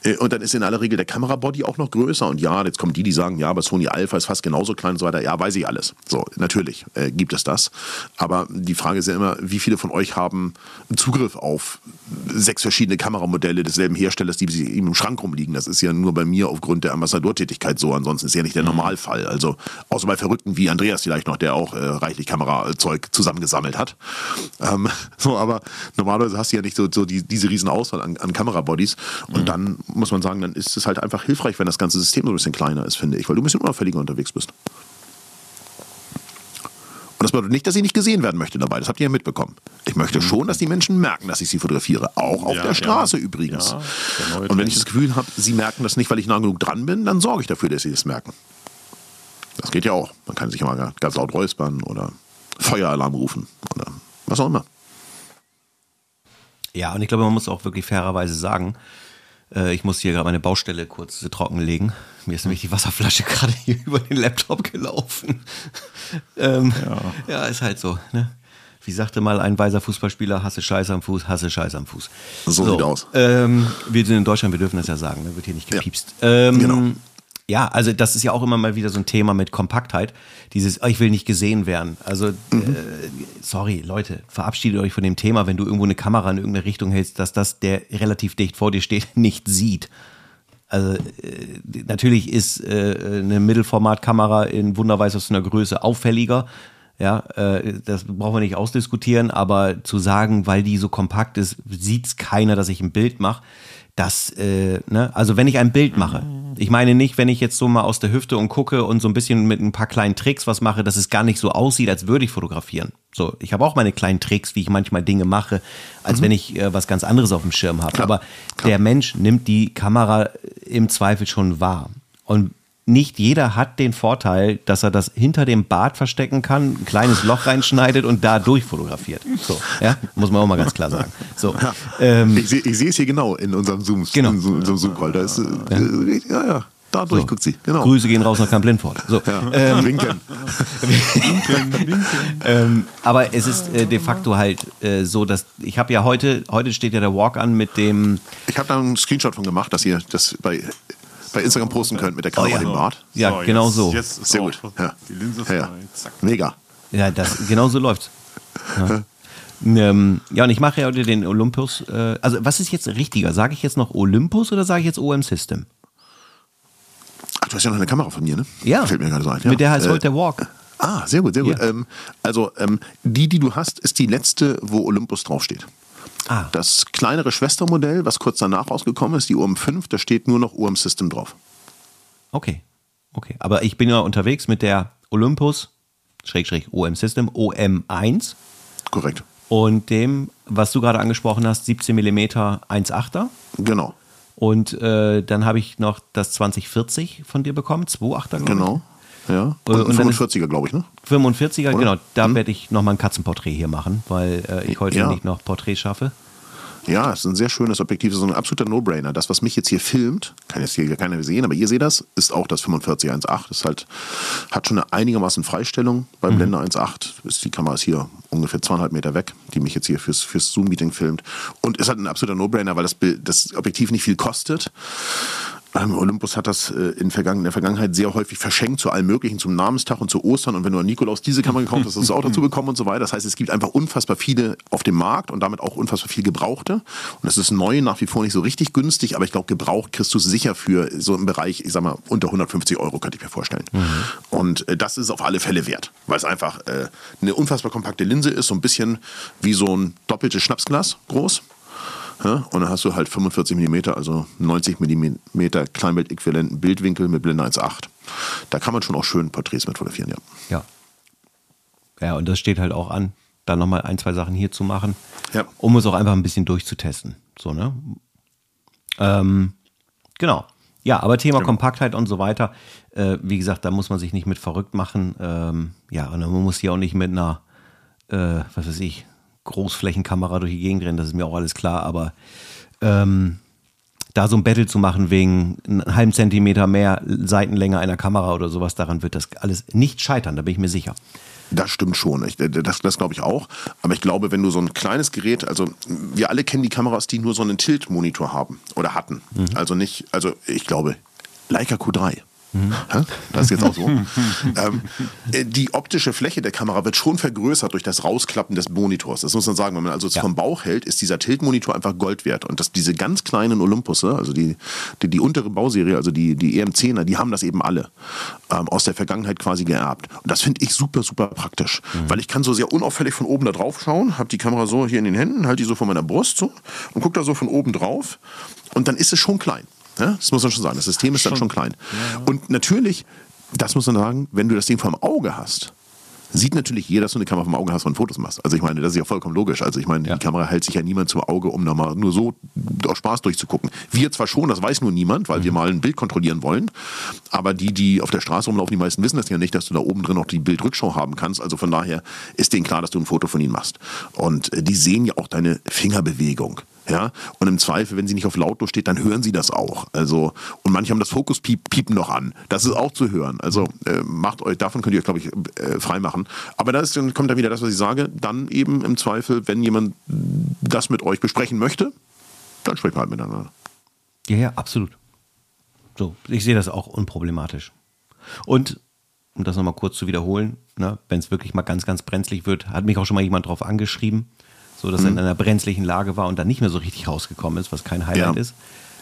Äh, Und dann ist in aller Regel der Kamerabody auch noch größer. Und ja, jetzt kommen die, die sagen, ja, aber Sony Alpha ist fast genauso klein und so weiter. Ja, weiß ich alles. So, natürlich äh, gibt es das. Aber die Frage ist ja immer, wie viele von euch haben Zugriff auf sechs verschiedene Kameramodelle desselben Herstellers, die sie im Schrank rumliegen. Das ist ja nur bei mir aufgrund der Ambassadortätigkeit so. Ansonsten ist ja nicht der Normalfall. Also außer bei Verrückten wie Andreas vielleicht noch, der auch äh, reichlich Kamerazeug zusammengesammelt hat. Ähm, [LAUGHS] so, aber normalerweise hast du ja nicht so, so die, diese riesen Auswahl an, an Kamerabodies. Und dann muss man sagen, dann ist es halt einfach hilfreich, wenn das ganze System so ein bisschen kleiner ist, finde ich, weil du ein bisschen unauffälliger unterwegs bist. Und das bedeutet nicht, dass ich nicht gesehen werden möchte dabei. Das habt ihr ja mitbekommen. Ich möchte schon, dass die Menschen merken, dass ich sie fotografiere. Auch auf Ja, der Straße ja. übrigens. Ja, Und wenn ich das Gefühl habe, sie merken das nicht, weil ich nah genug dran bin, dann sorge ich dafür, dass sie das merken. Das geht ja auch. Man kann sich ja mal ganz laut räuspern oder Feueralarm rufen oder was auch immer. Ja, und ich glaube, man muss auch wirklich fairerweise sagen, äh, ich muss hier gerade meine Baustelle kurz trockenlegen. Mir ist nämlich die Wasserflasche [LAUGHS] gerade hier über den Laptop gelaufen. [LAUGHS] ähm, ja. ja. ist halt so. Ne? Wie sagte mal ein weiser Fußballspieler, hasse Scheiße am Fuß, hasse Scheiße am Fuß. So, so sieht aus. Ähm, wir sind in Deutschland, wir dürfen das ja sagen, ne? wird hier nicht gepiepst. Ja. Ähm, genau. Ja, also das ist ja auch immer mal wieder so ein Thema mit Kompaktheit. Dieses, oh, ich will nicht gesehen werden. Also, mhm. äh, sorry, Leute, verabschiedet euch von dem Thema, wenn du irgendwo eine Kamera in irgendeine Richtung hältst, dass das, der relativ dicht vor dir steht, [LAUGHS] nicht sieht. Also äh, natürlich ist äh, eine Mittelformatkamera in wunderweiß aus einer Größe auffälliger. Ja, äh, das brauchen wir nicht ausdiskutieren, aber zu sagen, weil die so kompakt ist, sieht's keiner, dass ich ein Bild mache das, äh, ne, also wenn ich ein Bild mache, ich meine nicht, wenn ich jetzt so mal aus der Hüfte und gucke und so ein bisschen mit ein paar kleinen Tricks was mache, dass es gar nicht so aussieht, als würde ich fotografieren. So, ich habe auch meine kleinen Tricks, wie ich manchmal Dinge mache, als mhm. wenn ich äh, was ganz anderes auf dem Schirm habe. Aber klar. der Mensch nimmt die Kamera im Zweifel schon wahr. Und nicht jeder hat den Vorteil, dass er das hinter dem Bart verstecken kann, ein kleines Loch reinschneidet und da durchfotografiert. So, ja, muss man auch mal ganz klar sagen. So, ähm, ich sehe seh es hier genau in unserem Zoom, genau. in unserem Zoom-Call. Da ist, äh, ja. ja, ja. Dadurch so. guckt sie, genau. Grüße gehen raus nach Camp Lindford. So. Ja. Ähm, winken. winken, [LAUGHS] winken. ähm, aber es ist äh, de facto halt äh, so, dass ich habe ja heute, heute steht ja der Walk an mit dem. Ich habe da einen Screenshot von gemacht, dass ihr das bei bei Instagram posten könnt mit der Kamera oh, ja. im Bart. Ja, so, genau jetzt, so. Jetzt Sehr gut. Ja. Die Linse frei. Ja, Mega. Ja, das, genau so läuft's. Ja. [LAUGHS] Ähm, ja, und ich mache ja heute den Olympus. Äh, also, was ist jetzt richtiger? Sage ich jetzt noch Olympus oder sage ich jetzt OM System? Ach, du hast ja noch eine Kamera von mir, ne? Ja. Fällt mir gerade so ein. Ja. Mit der heißt äh, heute der Walk. Ah, sehr gut, sehr gut. Ähm, also, ähm, die, die du hast, ist die letzte, wo Olympus draufsteht. Ah. Das kleinere Schwestermodell, was kurz danach rausgekommen ist, die UM5, da steht nur noch UM System drauf. Okay. Okay. Aber ich bin ja unterwegs mit der Olympus, Schrägstrich OM System, OM1. Korrekt. Und dem, was du gerade angesprochen hast, 17 mm 1,8er. Genau. Und äh, dann habe ich noch das 2040 von dir bekommen, 2,8er. Genau. Ja. Und, und 45er, glaube ich, ne? 45er, Oder? genau. Da hm? werde ich nochmal ein Katzenporträt hier machen, weil äh, ich heute ja. nicht noch Porträt schaffe. Ja, es ist ein sehr schönes Objektiv, so ein absoluter No-Brainer. Das, was mich jetzt hier filmt, kann jetzt hier keiner sehen, aber ihr seht das, ist auch das 4518. Das halt, hat schon eine einigermaßen Freistellung beim mhm. Blender 1.8. Ist, die Kamera ist hier ungefähr zweieinhalb Meter weg, die mich jetzt hier fürs, fürs Zoom-Meeting filmt. Und ist halt ein absoluter No-Brainer, weil das, Bild, das Objektiv nicht viel kostet. Ähm, Olympus hat das äh, in, der Vergangenheit sehr häufig verschenkt zu allem Möglichen, zum Namenstag und zu Ostern. Und wenn du an Nikolaus diese Kamera gekauft hast, hast du es auch dazu bekommen und so weiter. Das heißt, es gibt einfach unfassbar viele auf dem Markt und damit auch unfassbar viel Gebrauchte. Und es ist neu nach wie vor nicht so richtig günstig, aber ich glaube, gebraucht kriegst du sicher für so im Bereich, ich sag mal, unter 150 Euro, könnte ich mir vorstellen. Mhm. Und äh, das ist auf alle Fälle wert, weil es einfach äh, eine unfassbar kompakte Linse ist, so ein bisschen wie so ein doppeltes Schnapsglas groß. Ja, und dann hast du halt 45 mm, also 90 mm Kleinbild-äquivalenten Bildwinkel mit Blende 1.8. Da kann man schon auch schön Porträts mit fotografieren, ja. Ja. Ja, und das steht halt auch an, da nochmal ein, zwei Sachen hier zu machen, ja. um es auch einfach ein bisschen durchzutesten. So, ne? Ähm, genau. Ja, aber Thema genau. Kompaktheit und so weiter, äh, wie gesagt, da muss man sich nicht mit verrückt machen. Ähm, ja, und man muss hier auch nicht mit einer, äh, was weiß ich, Großflächenkamera durch die Gegend rennen, das ist mir auch alles klar, aber ähm, da so ein Battle zu machen wegen einen halben Zentimeter mehr Seitenlänge einer Kamera oder sowas, daran wird das alles nicht scheitern, da bin ich mir sicher. Das stimmt schon. Ich, das das glaube ich auch. Aber ich glaube, wenn du so ein kleines Gerät, also wir alle kennen die Kameras, die nur so einen Tilt-Monitor haben oder hatten. Mhm. Also nicht, also ich glaube, Leica Q3 Mhm. Das ist jetzt auch so. [LAUGHS] ähm, äh, die optische Fläche der Kamera wird schon vergrößert durch das Rausklappen des Monitors. Das muss man sagen. Wenn man also ja. vom Bauch hält, ist dieser Tilt-Monitor einfach Gold wert. Und dass diese ganz kleinen Olympusse, also die, die, die untere Bauserie, also die, die EM10er, die haben das eben alle ähm, aus der Vergangenheit quasi geerbt. Und das finde ich super, super praktisch. Mhm. Weil ich kann so sehr unauffällig von oben da drauf schauen, habe die Kamera so hier in den Händen, halte die so von meiner Brust so und gucke da so von oben drauf. Und dann ist es schon klein. Ja, das muss man schon sagen. Das System ist schon. dann schon klein. Ja. Und natürlich, das muss man sagen, wenn du das Ding vor dem Auge hast, sieht natürlich jeder, dass du eine Kamera vom Auge hast und Fotos machst. Also ich meine, das ist ja vollkommen logisch. Also ich meine, Ja. die Kamera hält sich ja niemand zum Auge, um nochmal nur so aus Spaß durchzugucken. Wir zwar schon, das weiß nur niemand, weil wir mal ein Bild kontrollieren wollen. Aber die, die auf der Straße rumlaufen, die meisten wissen das ja nicht, dass du da oben drin noch die Bildrückschau haben kannst. Also von daher ist denen klar, dass du ein Foto von ihnen machst. Und äh, die sehen ja auch deine Fingerbewegung. Ja, und im Zweifel, wenn sie nicht auf lautlos steht, dann hören sie das auch. Also, und manche haben das Fokuspiepen noch an. Das ist auch zu hören. Also, äh, macht euch, davon könnt ihr euch, glaube ich, äh, frei machen. Aber da dann kommt dann wieder das, was ich sage. Dann eben im Zweifel, wenn jemand das mit euch besprechen möchte, dann sprecht mal halt miteinander. Ja, ja, absolut. So, ich sehe das auch unproblematisch. Und, um das nochmal kurz zu wiederholen, ne, wenn es wirklich mal ganz, ganz brenzlig wird, hat mich auch schon mal jemand drauf angeschrieben, so dass er in einer brenzlichen Lage war und dann nicht mehr so richtig rausgekommen ist, was kein Highlight Ja. ist.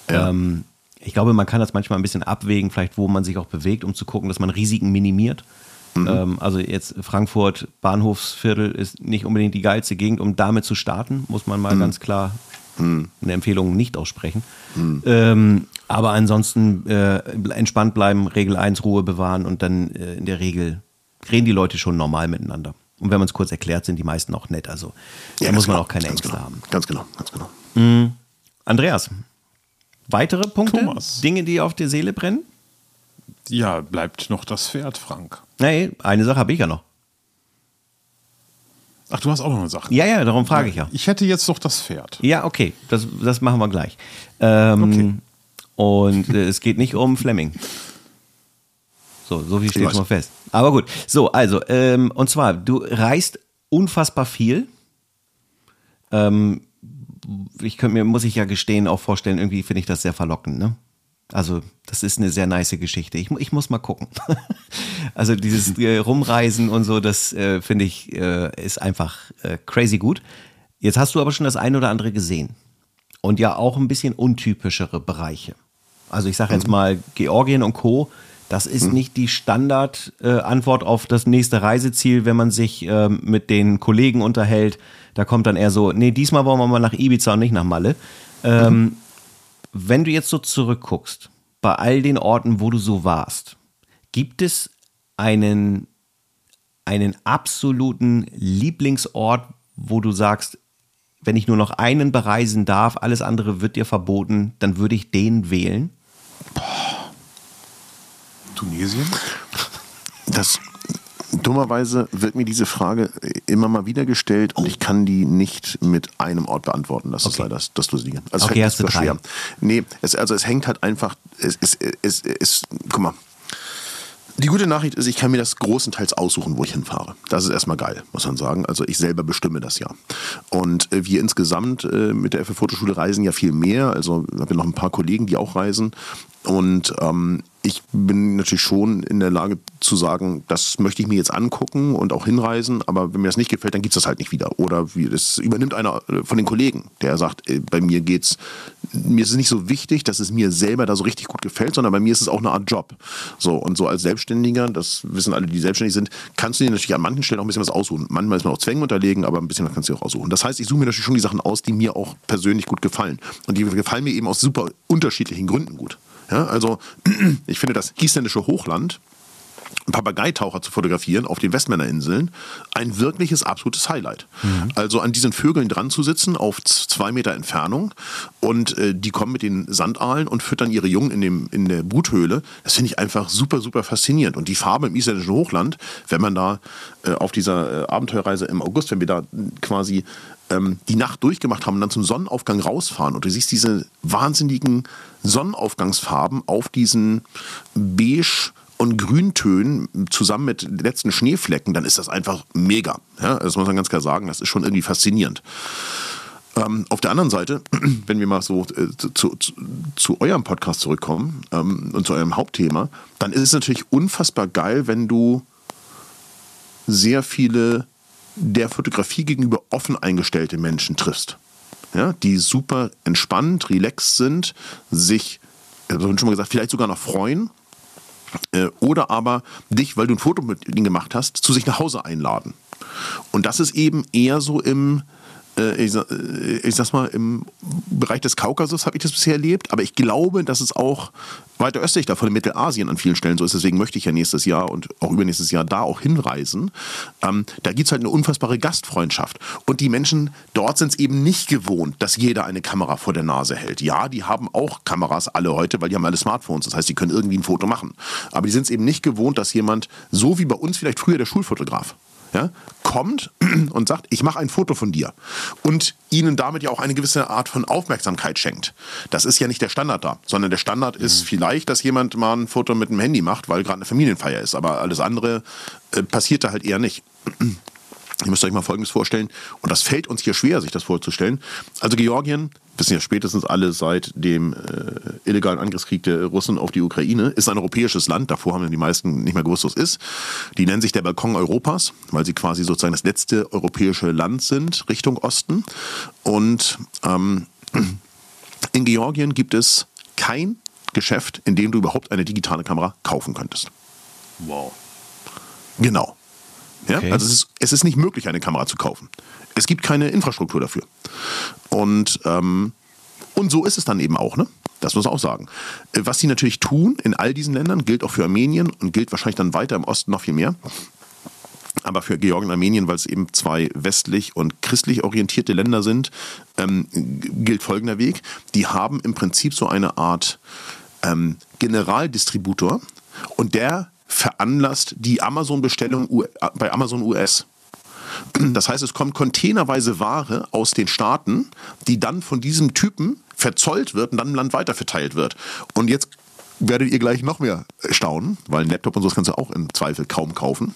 Ja. Ähm, ich glaube, man kann das manchmal ein bisschen abwägen, vielleicht wo man sich auch bewegt, um zu gucken, dass man Risiken minimiert. Ähm, also jetzt Frankfurt Bahnhofsviertel ist nicht unbedingt die geilste Gegend, um damit zu starten, muss man mal ganz klar eine Empfehlung nicht aussprechen. Ähm, aber ansonsten äh, entspannt bleiben, Regel 1 Ruhe bewahren und dann äh, in der Regel reden die Leute schon normal miteinander. Und wenn man es kurz erklärt, sind die meisten auch nett. Also da Ja, muss ganz man genau, auch keine Ängste genau, haben. Ganz genau, ganz genau. Andreas, weitere Punkte, Thomas. Dinge, die auf der Seele brennen? Ja, bleibt noch das Pferd, Frank. Nee, eine Sache habe ich ja noch. Ach, du hast auch noch eine Sache. Ja, ja, darum frage ich ja. Ich hätte jetzt doch das Pferd. Ja, okay, das, das machen wir gleich. Ähm, Okay. Und äh, es geht nicht um Fleming. So, so viel steht schon mal fest. Aber gut. So, also, ähm, und zwar, du reist unfassbar viel. Ähm, ich könnte mir, muss ich ja gestehen, auch vorstellen, irgendwie finde ich das sehr verlockend, ne? Also, das ist eine sehr nice Geschichte. Ich, ich muss mal gucken. [LAUGHS] also, dieses äh, Rumreisen und so, das äh, finde ich, äh, ist einfach äh, crazy gut. Jetzt hast du aber schon das eine oder andere gesehen. Und ja auch ein bisschen untypischere Bereiche. Also, ich sage jetzt mal, Georgien und Co., das ist nicht die Standardantwort äh, auf das nächste Reiseziel, wenn man sich ähm, mit den Kollegen unterhält. Da kommt dann eher so, nee, diesmal wollen wir mal nach Ibiza und nicht nach Malle. Ähm, wenn du jetzt so zurückguckst, bei all den Orten, wo du so warst, gibt es einen, einen absoluten Lieblingsort, wo du sagst, wenn ich nur noch einen bereisen darf, alles andere wird dir verboten, dann würde ich den wählen? Tunesien? Das dummerweise wird mir diese Frage immer mal wieder gestellt und ich kann die nicht mit einem Ort beantworten. Das ist Okay. leider das, das Lustige. Also Okay, hast du drei. schwer. Nee, es, also es hängt halt einfach, es, es, es, es, guck mal. Die gute Nachricht ist, ich kann mir das großenteils aussuchen, wo ich hinfahre. Das ist erstmal geil, muss man sagen. Also ich selber bestimme das ja. Und äh, wir insgesamt äh, mit der FF Fotoschule reisen ja viel mehr. Also ich habe ja noch ein paar Kollegen, die auch reisen. Und ähm, ich bin natürlich schon in der Lage zu sagen, das möchte ich mir jetzt angucken und auch hinreisen, aber wenn mir das nicht gefällt, dann gibt es das halt nicht wieder. Oder wie, das übernimmt einer äh, von den Kollegen, der sagt, äh, bei mir geht's, mir ist es nicht so wichtig, dass es mir selber da so richtig gut gefällt, sondern bei mir ist es auch eine Art Job. So, und so als Selbstständiger, das wissen alle, die selbstständig sind, kannst du dir natürlich an manchen Stellen auch ein bisschen was aussuchen. Manchmal ist man auch Zwängen unterlegen, aber ein bisschen was kannst du dir auch aussuchen. Das heißt, ich suche mir natürlich schon die Sachen aus, die mir auch persönlich gut gefallen. Und die gefallen mir eben aus super unterschiedlichen Gründen gut. Ja, also [CLEARS THROAT] ich finde das isländische Hochland, Papageitaucher zu fotografieren auf den Westmännerinseln, ein wirkliches absolutes Highlight. Also an diesen Vögeln dran zu sitzen auf zwei Meter Entfernung und äh, die kommen mit den Sandaalen und füttern ihre Jungen in, dem, in der Bruthöhle. Das finde ich einfach super, super faszinierend. Und die Farbe im isländischen Hochland, wenn man da äh, auf dieser äh, Abenteuerreise im August, wenn wir da quasi ähm, die Nacht durchgemacht haben und dann zum Sonnenaufgang rausfahren und du siehst diese wahnsinnigen Sonnenaufgangsfarben auf diesen beige und Grüntönen zusammen mit letzten Schneeflecken, dann ist das einfach mega. Ja, das muss man ganz klar sagen, das ist schon irgendwie faszinierend. Ähm, auf der anderen Seite, [CLEARS THROAT] wenn wir mal so äh, zu, zu, zu eurem Podcast zurückkommen ähm, und zu eurem Hauptthema, dann ist es natürlich unfassbar geil, wenn du sehr viele der Fotografie gegenüber offen eingestellte Menschen triffst. Ja, die super entspannt, relaxed sind, sich, ich habe schon mal gesagt, vielleicht sogar noch freuen äh, oder aber dich, weil du ein Foto mit ihnen gemacht hast, zu sich nach Hause einladen. Und das ist eben eher so im ich, äh, ich sag's mal, im Bereich des Kaukasus habe ich das bisher erlebt, aber ich glaube, dass es auch weiter östlich davon in Mittelasien an vielen Stellen so ist. Deswegen möchte ich ja nächstes Jahr und auch übernächstes Jahr da auch hinreisen. Ähm, da gibt's halt eine unfassbare Gastfreundschaft. Und die Menschen dort sind es eben nicht gewohnt, dass jeder eine Kamera vor der Nase hält. Ja, die haben auch Kameras alle heute, weil die haben alle Smartphones. Das heißt, die können irgendwie ein Foto machen. Aber die sind es eben nicht gewohnt, dass jemand, so wie bei uns vielleicht früher der Schulfotograf, ja, kommt [CLEARS THROAT] und sagt, ich mache ein Foto von dir und ihnen damit ja auch eine gewisse Art von Aufmerksamkeit schenkt. Das ist ja nicht der Standard da, sondern der Standard mhm. ist vielleicht, dass jemand mal ein Foto mit dem Handy macht, weil gerade eine Familienfeier ist, aber alles andere äh, passiert da halt eher nicht. Ihr müsst euch mal Folgendes vorstellen, und das fällt uns hier schwer, sich das vorzustellen. Also Georgien, wissen ja spätestens alle seit dem äh, illegalen Angriffskrieg der Russen auf die Ukraine, ist ein europäisches Land. Davor haben die meisten nicht mehr gewusst, was es ist. Die nennen sich der Balkon Europas, weil sie quasi sozusagen das letzte europäische Land sind, Richtung Osten. Und ähm, in Georgien gibt es kein Geschäft, in dem du überhaupt eine digitale Kamera kaufen könntest. Wow. Genau. Ja? Okay. Also es ist, es ist nicht möglich, eine Kamera zu kaufen. Es gibt keine Infrastruktur dafür. Und, ähm, und so ist es dann eben auch, ne? Das muss man auch sagen. Äh, was sie natürlich tun in all diesen Ländern, gilt auch für Armenien und gilt wahrscheinlich dann weiter im Osten noch viel mehr. Aber für Georgien und Armenien, weil es eben zwei westlich und christlich orientierte Länder sind, ähm, gilt folgender Weg. Die haben im Prinzip so eine Art ähm, Generaldistributor und der veranlasst die Amazon-Bestellung bei Amazon US. Das heißt, es kommt containerweise Ware aus den Staaten, die dann von diesem Typen verzollt wird und dann im Land weiterverteilt wird. Und jetzt werdet ihr gleich noch mehr staunen, weil ein Laptop und so das kannst du auch im Zweifel kaum kaufen,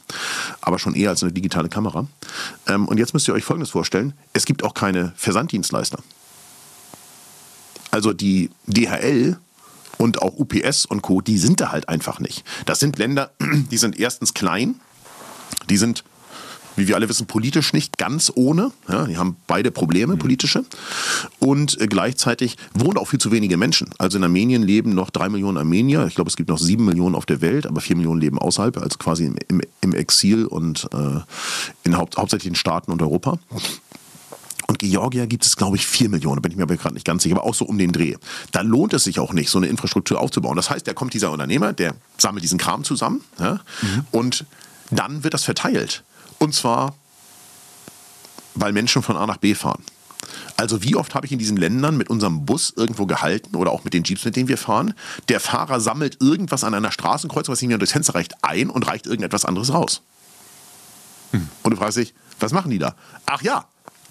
aber schon eher als eine digitale Kamera. Ähm, und jetzt müsst ihr euch Folgendes vorstellen, es gibt auch keine Versanddienstleister. Also die DHL und auch UPS und Co., die sind da halt einfach nicht. Das sind Länder, [CLEARS THROAT] die sind erstens klein, die sind wie wir alle wissen, politisch nicht ganz ohne. Ja, die haben beide Probleme, politische. Und äh, gleichzeitig wohnen auch viel zu wenige Menschen. Also in Armenien leben noch drei Millionen Armenier. Ich glaube, es gibt noch sieben Millionen auf der Welt, aber vier Millionen leben außerhalb, also quasi im, im, im Exil und äh, in haupt, hauptsächlich in Staaten und Europa. Und Georgia gibt es, glaube ich, vier Millionen, bin ich mir aber gerade nicht ganz sicher, aber auch so um den Dreh. Da lohnt es sich auch nicht, so eine Infrastruktur aufzubauen. Das heißt, da kommt dieser Unternehmer, der sammelt diesen Kram zusammen ja, mhm. und dann wird das verteilt. Und zwar, weil Menschen von A nach B fahren. Also wie oft habe ich in diesen Ländern mit unserem Bus irgendwo gehalten oder auch mit den Jeeps, mit denen wir fahren. Der Fahrer sammelt irgendwas an einer Straßenkreuzung, was ihm durchs Fenster reicht, ein und reicht irgendetwas anderes raus. Hm. Und du fragst dich, was machen die da? Ach ja,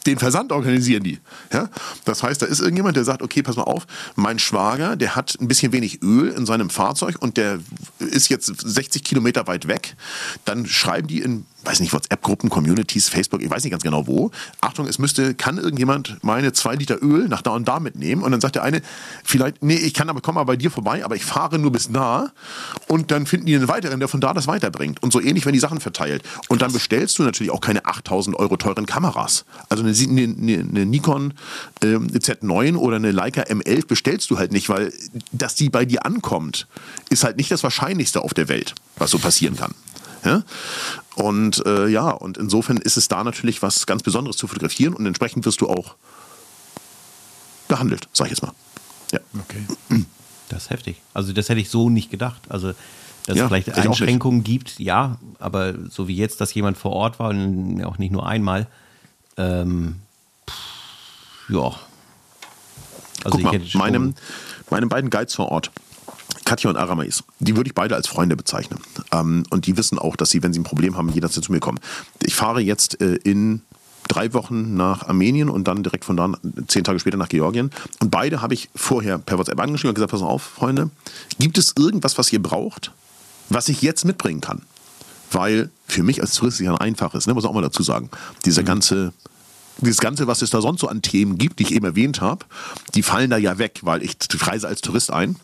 den Versand organisieren die. Ja? Das heißt, da ist irgendjemand, der sagt, okay, pass mal auf, mein Schwager, der hat ein bisschen wenig Öl in seinem Fahrzeug und der ist jetzt 60 Kilometer weit weg. Dann schreiben die in weiß nicht, WhatsApp-Gruppen, Communities, Facebook, ich weiß nicht ganz genau wo. Achtung, es müsste, kann irgendjemand meine zwei Liter Öl nach da und da mitnehmen? Und dann sagt der eine, vielleicht, nee, ich kann aber, komme mal bei dir vorbei, aber ich fahre nur bis da. Und dann finden die einen weiteren, der von da das weiterbringt. Und so ähnlich, wenn die Sachen verteilt. Und dann bestellst du natürlich auch keine 8000 Euro teuren Kameras. Also eine, eine, eine Nikon äh, Z9 oder eine Leica M11 bestellst du halt nicht, weil, dass die bei dir ankommt, ist halt nicht das Wahrscheinlichste auf der Welt, was so passieren kann. Ja? Und äh, ja, und insofern ist es da natürlich was ganz Besonderes zu fotografieren und entsprechend wirst du auch behandelt, sag ich jetzt mal. Ja. Okay. Das ist heftig. Also das hätte ich so nicht gedacht. Also dass ja, es vielleicht Einschränkungen gibt, ja, aber so wie jetzt, dass jemand vor Ort war und auch nicht nur einmal, ähm, pff, ja. Also Guck mal, meinem, meinen beiden Guides vor Ort, Katja und Aramais, die würde ich beide als Freunde bezeichnen. Ähm, und die wissen auch, dass sie, wenn sie ein Problem haben, jederzeit zu mir kommen. Ich fahre jetzt äh, in drei Wochen nach Armenien und dann direkt von da zehn Tage später nach Georgien. Und beide habe ich vorher per WhatsApp angeschrieben und gesagt, pass auf, Freunde, gibt es irgendwas, was ihr braucht, was ich jetzt mitbringen kann? Weil für mich als Tourist ja einfach ist, ne, muss ich auch mal dazu sagen. Dieser mhm. ganze dieses Ganze, was es da sonst so an Themen gibt, die ich eben erwähnt habe, die fallen da ja weg, weil ich reise als Tourist ein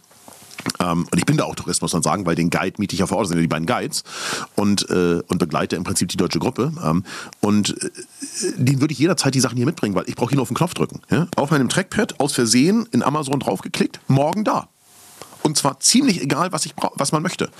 ähm, und ich bin da auch Tourist, muss man sagen, weil den Guide miete ich ja vor Ort, sind ja die beiden Guides und, äh, und begleite im Prinzip die deutsche Gruppe. Ähm, und äh, den würde ich jederzeit die Sachen hier mitbringen, weil ich brauche hier nur auf den Knopf drücken. Ja? Auf meinem Trackpad aus Versehen in Amazon draufgeklickt, morgen da. Und zwar ziemlich egal, was, ich was man möchte.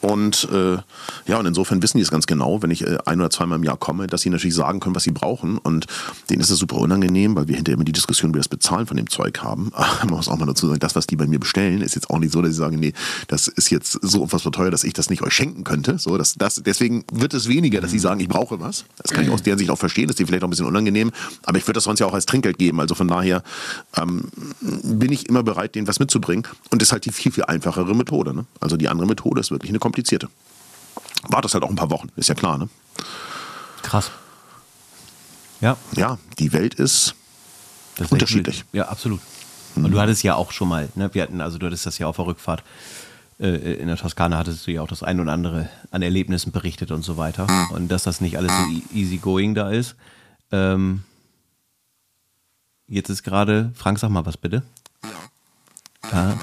Und äh, ja, und insofern wissen die es ganz genau, wenn ich äh, ein oder zweimal im Jahr komme, dass sie natürlich sagen können, was sie brauchen. Und denen ist es super unangenehm, weil wir hinterher immer die Diskussion über das Bezahlen von dem Zeug haben. [LAUGHS] Aber man muss auch mal dazu sagen, das, was die bei mir bestellen, ist jetzt auch nicht so, dass sie sagen, nee, das ist jetzt so unfassbar teuer, dass ich das nicht euch schenken könnte. So, das, das, deswegen wird es weniger, dass sie sagen, ich brauche was. Das kann ich aus deren Sicht auch verstehen, das ist dir vielleicht auch ein bisschen unangenehm. Aber ich würde das sonst ja auch als Trinkgeld geben. Also von daher ähm, bin ich immer bereit, denen was mitzubringen. Und das ist halt die viel, viel einfachere Methode. Ne? Also die andere Methode ist wirklich eine komplizierte. War das halt auch ein paar Wochen, ist ja klar, ne? Krass. Ja. Ja, die Welt ist, ist unterschiedlich. Ja, absolut. Und du hattest ja auch schon mal, ne, wir hatten, also du hattest das ja auf der Rückfahrt äh, in der Toskana hattest du ja auch das ein oder andere an Erlebnissen berichtet und so weiter. Und dass das nicht alles so e-, easy going da ist. Ähm, jetzt ist gerade, Frank, sag mal was bitte. Ja.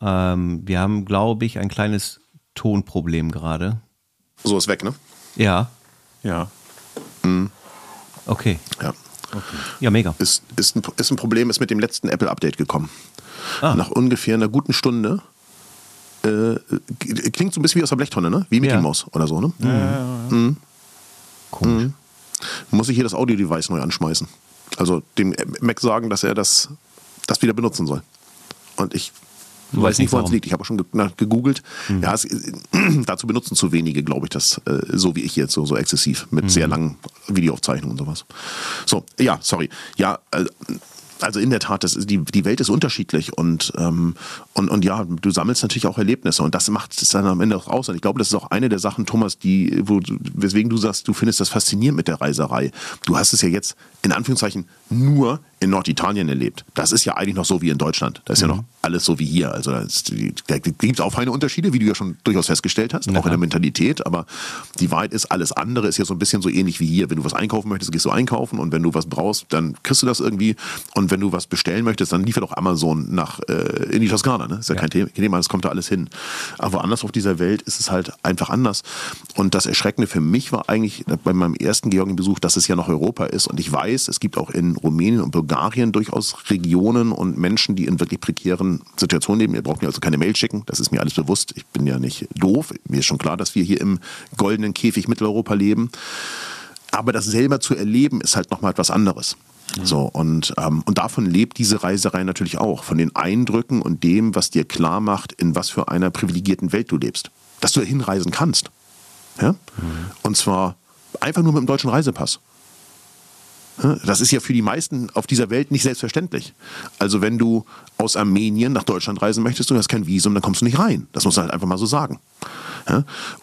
Ähm, wir haben, glaube ich, ein kleines Tonproblem gerade. So ist weg, ne? Ja. Ja. Mhm. Okay. Ja. Okay. Ja, mega. Ist, ist, ein, ist ein Problem, ist mit dem letzten Apple-Update gekommen. Ah. Nach ungefähr einer guten Stunde äh, klingt so ein bisschen wie aus der Blechtonne, ne? Wie Mickey ja. Mouse oder so, ne? Ja, ja, ja. Mhm. Cool. Mhm. Muss ich hier das Audio-Device neu anschmeißen. Also dem Mac sagen, dass er das, das wieder benutzen soll. Und ich Du weiß nicht, woran es liegt. Ich habe auch schon gegoogelt. Mhm. Ja, es, [CLEARS THROAT] dazu benutzen zu wenige, glaube ich, das äh, so wie ich jetzt, so, so exzessiv, mit mhm. sehr langen Videoaufzeichnungen und sowas. So, ja, sorry. Ja, äh, also in der Tat, das ist, die, die Welt ist unterschiedlich und, ähm, und, und ja, du sammelst natürlich auch Erlebnisse und das macht es dann am Ende auch aus. Und ich glaube, das ist auch eine der Sachen, Thomas, die, wo, weswegen du sagst, du findest das faszinierend mit der Reiserei. Du hast es ja jetzt in Anführungszeichen nur in Norditalien erlebt. Das ist ja eigentlich noch so wie in Deutschland. Das ist mhm. ja noch alles so wie hier. Also da gibt es auch feine Unterschiede, wie du ja schon durchaus festgestellt hast, ja. auch in der Mentalität. Aber die Wahrheit ist, alles andere ist ja so ein bisschen so ähnlich wie hier. Wenn du was einkaufen möchtest, gehst du einkaufen und wenn du was brauchst, dann kriegst du das irgendwie. Und wenn du was bestellen möchtest, dann liefert auch Amazon nach äh, in die Toskana. Ne? Ist ja, ja. kein Thema, das kommt da alles hin. Aber woanders auf dieser Welt ist es halt einfach anders. Und das Erschreckende für mich war eigentlich bei meinem ersten Georgien-Besuch, dass es ja noch Europa ist. Und ich weiß, es gibt auch in Rumänien und Bulgarien durchaus Regionen und Menschen, die in wirklich prekären Situationen leben. Ihr braucht mir also keine Mail schicken, das ist mir alles bewusst. Ich bin ja nicht doof. Mir ist schon klar, dass wir hier im goldenen Käfig Mitteleuropa leben. Aber das selber zu erleben, ist halt nochmal etwas anderes. Mhm. So, und, ähm, und davon lebt diese Reiserei natürlich auch. Von den Eindrücken und dem, was dir klar macht, in was für einer privilegierten Welt du lebst. Dass du hinreisen kannst. Ja? Mhm. Und zwar einfach nur mit dem deutschen Reisepass. Das ist ja für die meisten auf dieser Welt nicht selbstverständlich. Also wenn du aus Armenien nach Deutschland reisen möchtest, du hast kein Visum, dann kommst du nicht rein. Das muss man halt einfach mal so sagen.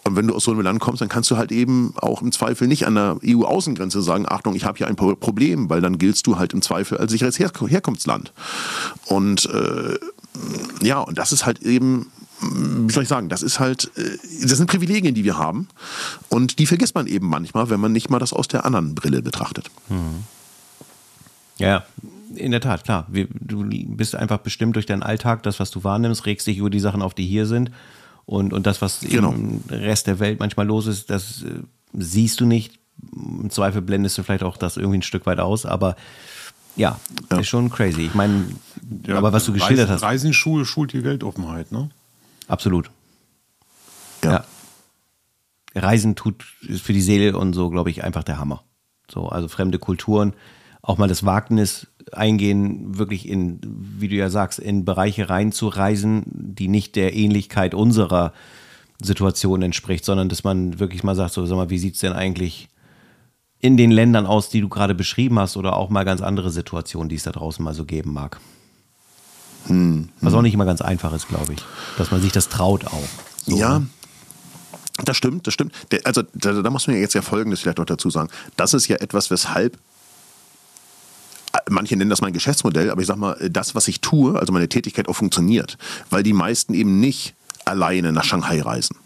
Und wenn du aus so einem Land kommst, dann kannst du halt eben auch im Zweifel nicht an der EU-Außengrenze sagen, Achtung, ich habe hier ein Problem, weil dann giltst du halt im Zweifel als sicheres Her Herkunftsland. Und äh, ja, und das ist halt eben wie soll ich sagen, das ist halt, äh, das sind Privilegien, die wir haben. Und die vergisst man eben manchmal, wenn man nicht mal das aus der anderen Brille betrachtet. Mhm. Ja, in der Tat, klar. Du bist einfach bestimmt durch deinen Alltag, das, was du wahrnimmst, regst dich über die Sachen auf, die hier sind. Und, und das, was genau. im Rest der Welt manchmal los ist, das äh, siehst du nicht. Im Zweifel blendest du vielleicht auch das irgendwie ein Stück weit aus, aber ja, ja. ist schon crazy. Ich meine, ja, aber was du geschildert Reisen, hast. Reisen schult die Weltoffenheit, ne? Absolut. Ja. ja. Reisen tut für die Seele und so, glaube ich, einfach der Hammer. So, also fremde Kulturen, auch mal das Wagnis eingehen, wirklich in, wie du ja sagst, in Bereiche reinzureisen, die nicht der Ähnlichkeit unserer Situation entspricht, sondern dass man wirklich mal sagt, so, sag mal, wie sieht es denn eigentlich in den Ländern aus, die du gerade beschrieben hast, oder auch mal ganz andere Situationen, die es da draußen mal so geben mag. Hm, Was auch nicht immer ganz einfach ist, glaube ich. Dass man sich das traut auch. So, ja. Ne? Das stimmt, das stimmt. Also da, da muss man ja jetzt ja Folgendes vielleicht noch dazu sagen. Das ist ja etwas, weshalb manche nennen das mein Geschäftsmodell, aber ich sag mal, das, was ich tue, also meine Tätigkeit auch funktioniert, weil die meisten eben nicht alleine nach Shanghai reisen,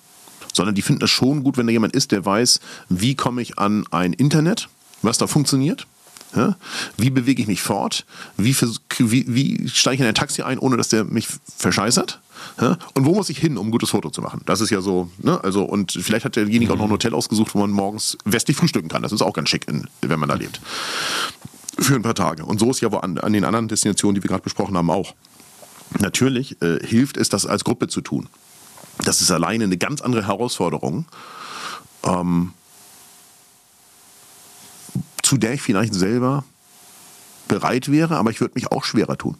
sondern die finden es schon gut, wenn da jemand ist, der weiß, wie komme ich an ein Internet, was da funktioniert, ja? Wie bewege ich mich fort? Wie, wie, wie steige ich in ein Taxi ein, ohne dass der mich verscheißert? Ja? Und wo muss ich hin, um ein gutes Foto zu machen? Das ist ja so, ne? Also, und vielleicht hat derjenige auch noch ein Hotel ausgesucht, wo man morgens westlich frühstücken kann. Das ist auch ganz schick, wenn man da lebt. Für ein paar Tage. Und so ist ja wo an, an den anderen Destinationen, die wir gerade besprochen haben, auch. Natürlich äh, hilft es, das als Gruppe zu tun. Das ist alleine eine ganz andere Herausforderung, ähm, zu der ich vielleicht selber bereit wäre, aber ich würde mich auch schwerer tun.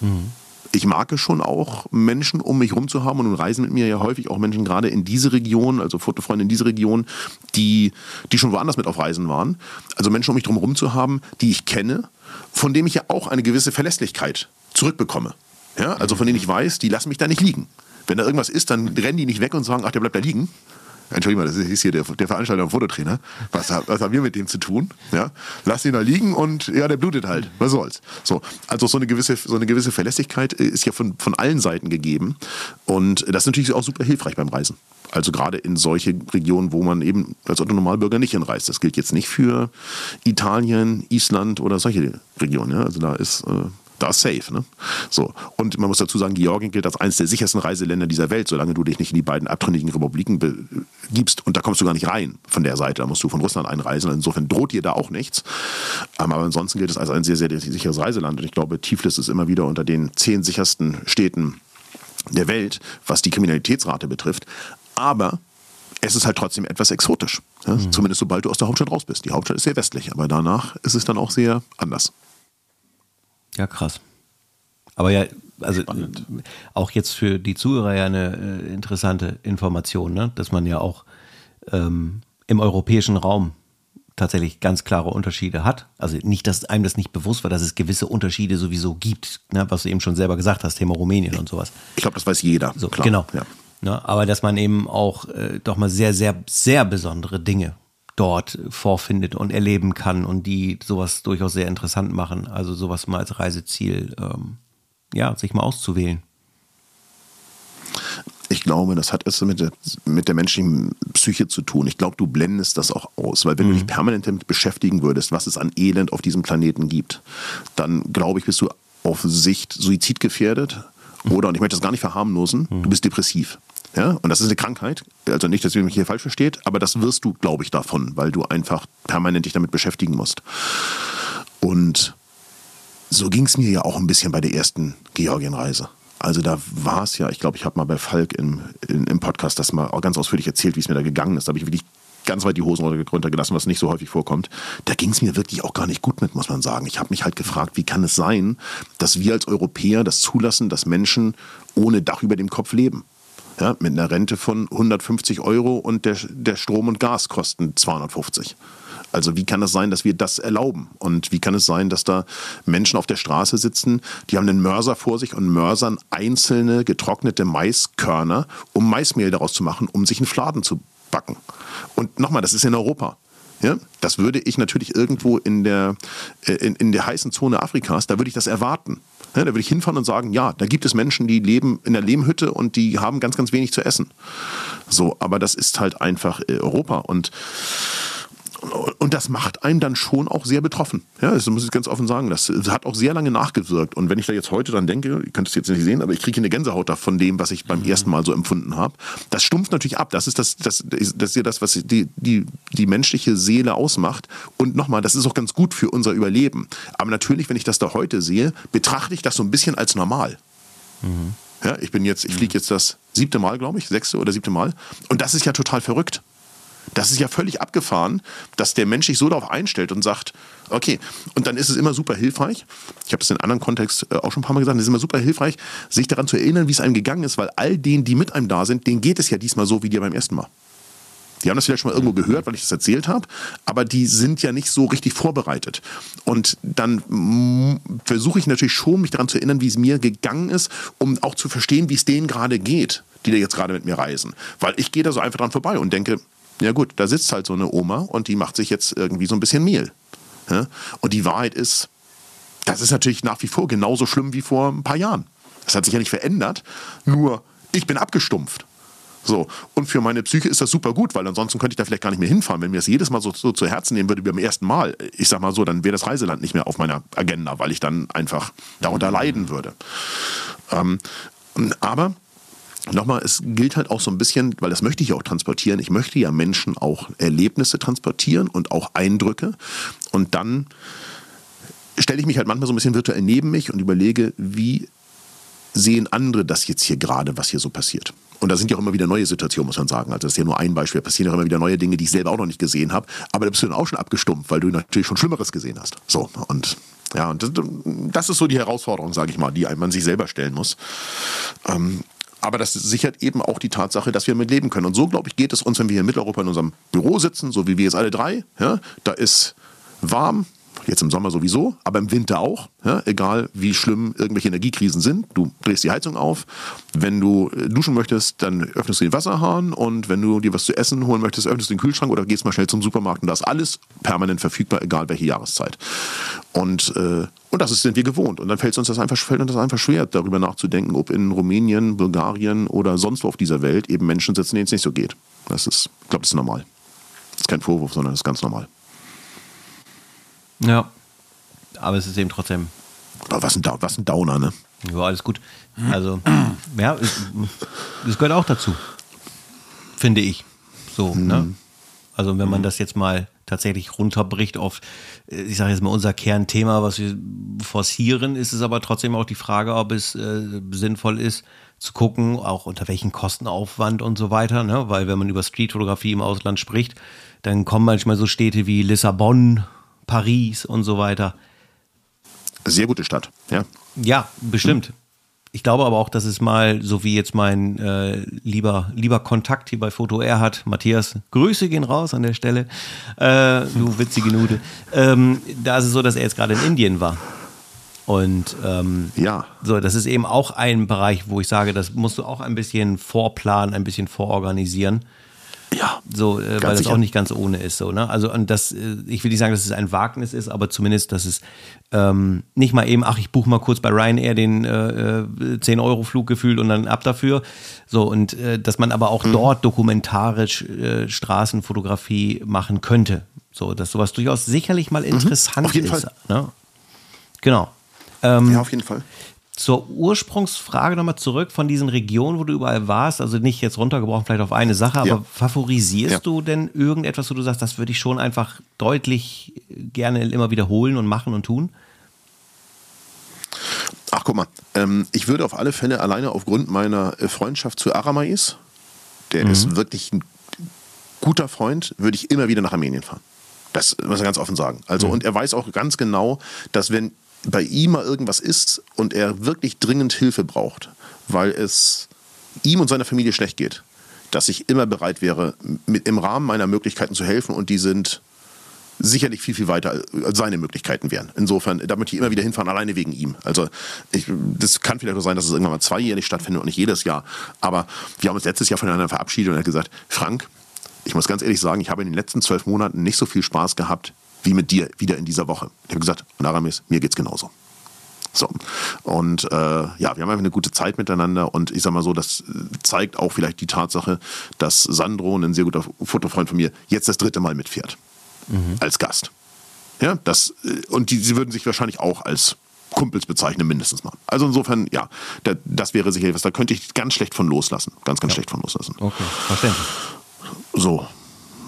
Mhm. Ich mag es schon auch, Menschen um mich herum zu haben und nun reisen mit mir ja häufig auch Menschen gerade in diese Region, also Fotofreunde in diese Region, die, die schon woanders mit auf Reisen waren. Also Menschen um mich herum zu haben, die ich kenne, von denen ich ja auch eine gewisse Verlässlichkeit zurückbekomme. Ja, also von denen ich weiß, die lassen mich da nicht liegen. Wenn da irgendwas ist, dann rennen die nicht weg und sagen, ach, der bleibt da liegen. Entschuldigung, das ist hier der, der Veranstalter und Fototrainer. Was, was haben wir mit dem zu tun? Ja? Lass ihn da liegen und ja, der blutet halt. Was soll's? So, also so eine gewisse, so eine gewisse Verlässlichkeit ist ja von, von allen Seiten gegeben. Und das ist natürlich auch super hilfreich beim Reisen. Also gerade in solche Regionen, wo man eben als Otto Normalbürger nicht hinreist. Das gilt jetzt nicht für Italien, Island oder solche Regionen. Ja? Also da ist äh, da ist safe. Ne? So. Und man muss dazu sagen, Georgien gilt als eines der sichersten Reiseländer dieser Welt, solange du dich nicht in die beiden abtrünnigen Republiken begibst. Und da kommst du gar nicht rein von der Seite. Da musst du von Russland einreisen. Insofern droht dir da auch nichts. Ähm, aber ansonsten gilt es als ein sehr, sehr sicheres Reiseland. Und ich glaube, Tiflis ist immer wieder unter den zehn sichersten Städten der Welt, was die Kriminalitätsrate betrifft. Aber es ist halt trotzdem etwas exotisch. Ja? Mhm. Zumindest sobald du aus der Hauptstadt raus bist. Die Hauptstadt ist sehr westlich, aber danach ist es dann auch sehr anders. Ja, krass. Aber ja, also Spannend. auch jetzt für die Zuhörer ja eine äh, interessante Information, ne? dass man ja auch ähm, im europäischen Raum tatsächlich ganz klare Unterschiede hat. Also nicht, dass einem das nicht bewusst war, dass es gewisse Unterschiede sowieso gibt, ne? was du eben schon selber gesagt hast, Thema Rumänien und sowas. Ich glaube, das weiß jeder. So, klar. Genau. Ja. Ne? Aber dass man eben auch äh, doch mal sehr, sehr, sehr besondere Dinge dort vorfindet und erleben kann und die sowas durchaus sehr interessant machen. Also sowas mal als Reiseziel, ähm, ja, sich mal auszuwählen. Ich glaube, das hat etwas mit der, mit der menschlichen Psyche zu tun. Ich glaube, du blendest das auch aus, weil wenn mhm. du dich permanent damit beschäftigen würdest, was es an Elend auf diesem Planeten gibt, dann glaube ich, bist du auf Sicht suizidgefährdet oder, und ich möchte das gar nicht verharmlosen, mhm. du bist depressiv. Ja, und das ist eine Krankheit. Also nicht, dass ihr mich hier falsch versteht, aber das wirst du, glaube ich, davon, weil du einfach permanent dich damit beschäftigen musst. Und so ging es mir ja auch ein bisschen bei der ersten Georgienreise. Also da war es ja, ich glaube, ich habe mal bei Falk im, in, im Podcast das mal ganz ausführlich erzählt, wie es mir da gegangen ist. Da habe ich wirklich ganz weit die Hosen runtergelassen, was nicht so häufig vorkommt. Da ging es mir wirklich auch gar nicht gut mit, muss man sagen. Ich habe mich halt gefragt, wie kann es sein, dass wir als Europäer das zulassen, dass Menschen ohne Dach über dem Kopf leben? Ja, mit einer Rente von 150 Euro und der, der Strom und Gas kosten 250. Also wie kann es sein, dass wir das erlauben? Und wie kann es sein, dass da Menschen auf der Straße sitzen, die haben einen Mörser vor sich und mörsern einzelne getrocknete Maiskörner, um Maismehl daraus zu machen, um sich einen Fladen zu backen. Und nochmal, das ist in Europa. Ja, das würde ich natürlich irgendwo in der, äh, in, in der heißen Zone Afrikas, da würde ich das erwarten. Ja, da würde ich hinfahren und sagen, ja, da gibt es Menschen, die leben in der Lehmhütte und die haben ganz, ganz wenig zu essen. So, aber das ist halt einfach äh, Europa und und das macht einen dann schon auch sehr betroffen. Ja, das muss ich ganz offen sagen. Das hat auch sehr lange nachgewirkt. Und wenn ich da jetzt heute dran denke, ihr könnt es jetzt nicht sehen, aber ich kriege eine Gänsehaut da von dem, was ich beim mhm. ersten Mal so empfunden habe. Das stumpft natürlich ab. Das ist das, das, das ist ja das, was die, die, die menschliche Seele ausmacht. Und nochmal, das ist auch ganz gut für unser Überleben. Aber natürlich, wenn ich das da heute sehe, betrachte ich das so ein bisschen als normal. Mhm. Ja, ich bin jetzt, ich fliege jetzt das siebte Mal, glaube ich, sechste oder siebte Mal. Und das ist ja total verrückt. Das ist ja völlig abgefahren, dass der Mensch sich so darauf einstellt und sagt, okay, und dann ist es immer super hilfreich, ich habe das in einem anderen Kontext äh, auch schon ein paar Mal gesagt, es ist immer super hilfreich, sich daran zu erinnern, wie es einem gegangen ist, weil all denen, die mit einem da sind, denen geht es ja diesmal so wie dir beim ersten Mal. Die haben das vielleicht schon mal irgendwo gehört, weil ich das erzählt habe, aber die sind ja nicht so richtig vorbereitet. Und dann versuche ich natürlich schon, mich daran zu erinnern, wie es mir gegangen ist, um auch zu verstehen, wie es denen gerade geht, die da jetzt gerade mit mir reisen. Weil ich gehe da so einfach dran vorbei und denke, ja gut, da sitzt halt so eine Oma und die macht sich jetzt irgendwie so ein bisschen Mehl. Ja? Und die Wahrheit ist, das ist natürlich nach wie vor genauso schlimm wie vor ein paar Jahren. Das hat sich ja nicht verändert, nur ich bin abgestumpft. So, und für meine Psyche ist das super gut, weil ansonsten könnte ich da vielleicht gar nicht mehr hinfahren. Wenn mir das jedes Mal so, so zu Herzen nehmen würde wie beim ersten Mal, ich sag mal so, dann wäre das Reiseland nicht mehr auf meiner Agenda, weil ich dann einfach darunter leiden würde. Ähm, aber Nochmal, es gilt halt auch so ein bisschen, weil das möchte ich auch transportieren. Ich möchte ja Menschen auch Erlebnisse transportieren und auch Eindrücke. Und dann stelle ich mich halt manchmal so ein bisschen virtuell neben mich und überlege, wie sehen andere das jetzt hier gerade, was hier so passiert. Und da sind ja auch immer wieder neue Situationen, muss man sagen. Also das ist ja nur ein Beispiel. Da passieren auch immer wieder neue Dinge, die ich selber auch noch nicht gesehen habe. Aber da bist du dann auch schon abgestumpft, weil du natürlich schon Schlimmeres gesehen hast. So, und ja, und das, das ist so die Herausforderung, sage ich mal, die man sich selber stellen muss. Ähm, aber das sichert eben auch die Tatsache, dass wir mit leben können. Und so, glaube ich, geht es uns, wenn wir hier in Mitteleuropa in unserem Büro sitzen, so wie wir jetzt alle drei. Ja, da ist warm, Jetzt im Sommer sowieso, aber im Winter auch. Ja, egal wie schlimm irgendwelche Energiekrisen sind. Du drehst die Heizung auf. Wenn du äh, duschen möchtest, dann öffnest du den Wasserhahn. Und wenn du dir was zu essen holen möchtest, öffnest du den Kühlschrank oder gehst mal schnell zum Supermarkt. Und da ist alles permanent verfügbar, egal welche Jahreszeit. Und, äh, und das sind wir gewohnt. Und dann fällt uns das einfach, fällt uns das einfach schwer, darüber nachzudenken, ob in Rumänien, Bulgarien oder sonst wo auf dieser Welt eben Menschen sitzen, denen es nicht so geht. Das ist, ich glaube, das ist normal. Das ist kein Vorwurf, sondern das ist ganz normal. Ja. Aber es ist eben trotzdem. Was ein, was ein Downer, ne? Ja, alles gut. Also, ja, das gehört auch dazu. Finde ich. So, mhm. ne? Also, wenn man das jetzt mal tatsächlich runterbricht auf, ich sage jetzt mal, unser Kernthema, was wir forcieren, ist es aber trotzdem auch die Frage, ob es äh, sinnvoll ist, zu gucken, auch unter welchen Kostenaufwand und so weiter, ne? Weil wenn man über Streetfotografie im Ausland spricht, dann kommen manchmal so Städte wie Lissabon Paris und so weiter. Sehr gute Stadt, ja. Ja, bestimmt. Ich glaube aber auch, dass es mal, so wie jetzt mein äh, lieber, lieber Kontakt hier bei Foto R hat, Matthias, Grüße gehen raus an der Stelle, äh, du witzige Nude. Ähm, da ist es so, dass er jetzt gerade in Indien war. Und ähm, ja. so, das ist eben auch ein Bereich, wo ich sage, das musst du auch ein bisschen vorplanen, ein bisschen vororganisieren. Ja. So, äh, weil das auch nicht ganz ohne ist. So, ne? Also, und das, äh, ich will nicht sagen, dass es ein Wagnis ist, aber zumindest, dass es ähm, nicht mal eben, ach, ich buche mal kurz bei Ryanair den äh, 10-Euro-Flug äh, gefühlt und dann ab dafür. So, und äh, dass man aber auch mhm. dort dokumentarisch äh, Straßenfotografie machen könnte. So, dass sowas durchaus sicherlich mal mhm. interessant mhm. auf jeden ist. Fall. Ne? Genau. Ähm, ja, auf jeden Fall zur Ursprungsfrage nochmal zurück von diesen Regionen, wo du überall warst, also nicht jetzt runtergebrochen vielleicht auf eine Sache, aber ja. favorisierst ja. du denn irgendetwas, wo du sagst, das würde ich schon einfach deutlich gerne immer wiederholen und machen und tun? Ach, guck mal, ähm, ich würde auf alle Fälle alleine aufgrund meiner äh, Freundschaft zu Aramais, der mhm. ist wirklich ein guter Freund, würde ich immer wieder nach Armenien fahren. Das muss ich ganz offen sagen. Also, mhm. und er weiß auch ganz genau, dass wenn bei ihm mal irgendwas ist und er wirklich dringend Hilfe braucht, weil es ihm und seiner Familie schlecht geht, dass ich immer bereit wäre, mit, im Rahmen meiner Möglichkeiten zu helfen und die sind sicherlich viel, viel weiter als seine Möglichkeiten wären. Insofern, da möchte ich immer wieder hinfahren, alleine wegen ihm. Also ich, das kann vielleicht auch sein, dass es irgendwann mal zweijährlich stattfindet und nicht jedes Jahr. Aber wir haben uns letztes Jahr voneinander verabschiedet und er hat gesagt, Frank, ich muss ganz ehrlich sagen, ich habe in den letzten zwölf Monaten nicht so viel Spaß gehabt wie mit dir wieder in dieser Woche. Ich habe gesagt, und Aramis, mir geht's genauso. So. Und äh, ja, wir haben einfach eine gute Zeit miteinander und ich sag mal so, das zeigt auch vielleicht die Tatsache, dass Sandro, ein sehr guter Fotofreund von mir, jetzt das dritte Mal mitfährt. Mhm. Als Gast. Ja, das, äh, und die, sie würden sich wahrscheinlich auch als Kumpels bezeichnen, mindestens mal. Also insofern, ja, da, das wäre sicherlich was, da könnte ich ganz schlecht von loslassen. Ganz, ganz ja. schlecht von loslassen. Okay, verständlich. So,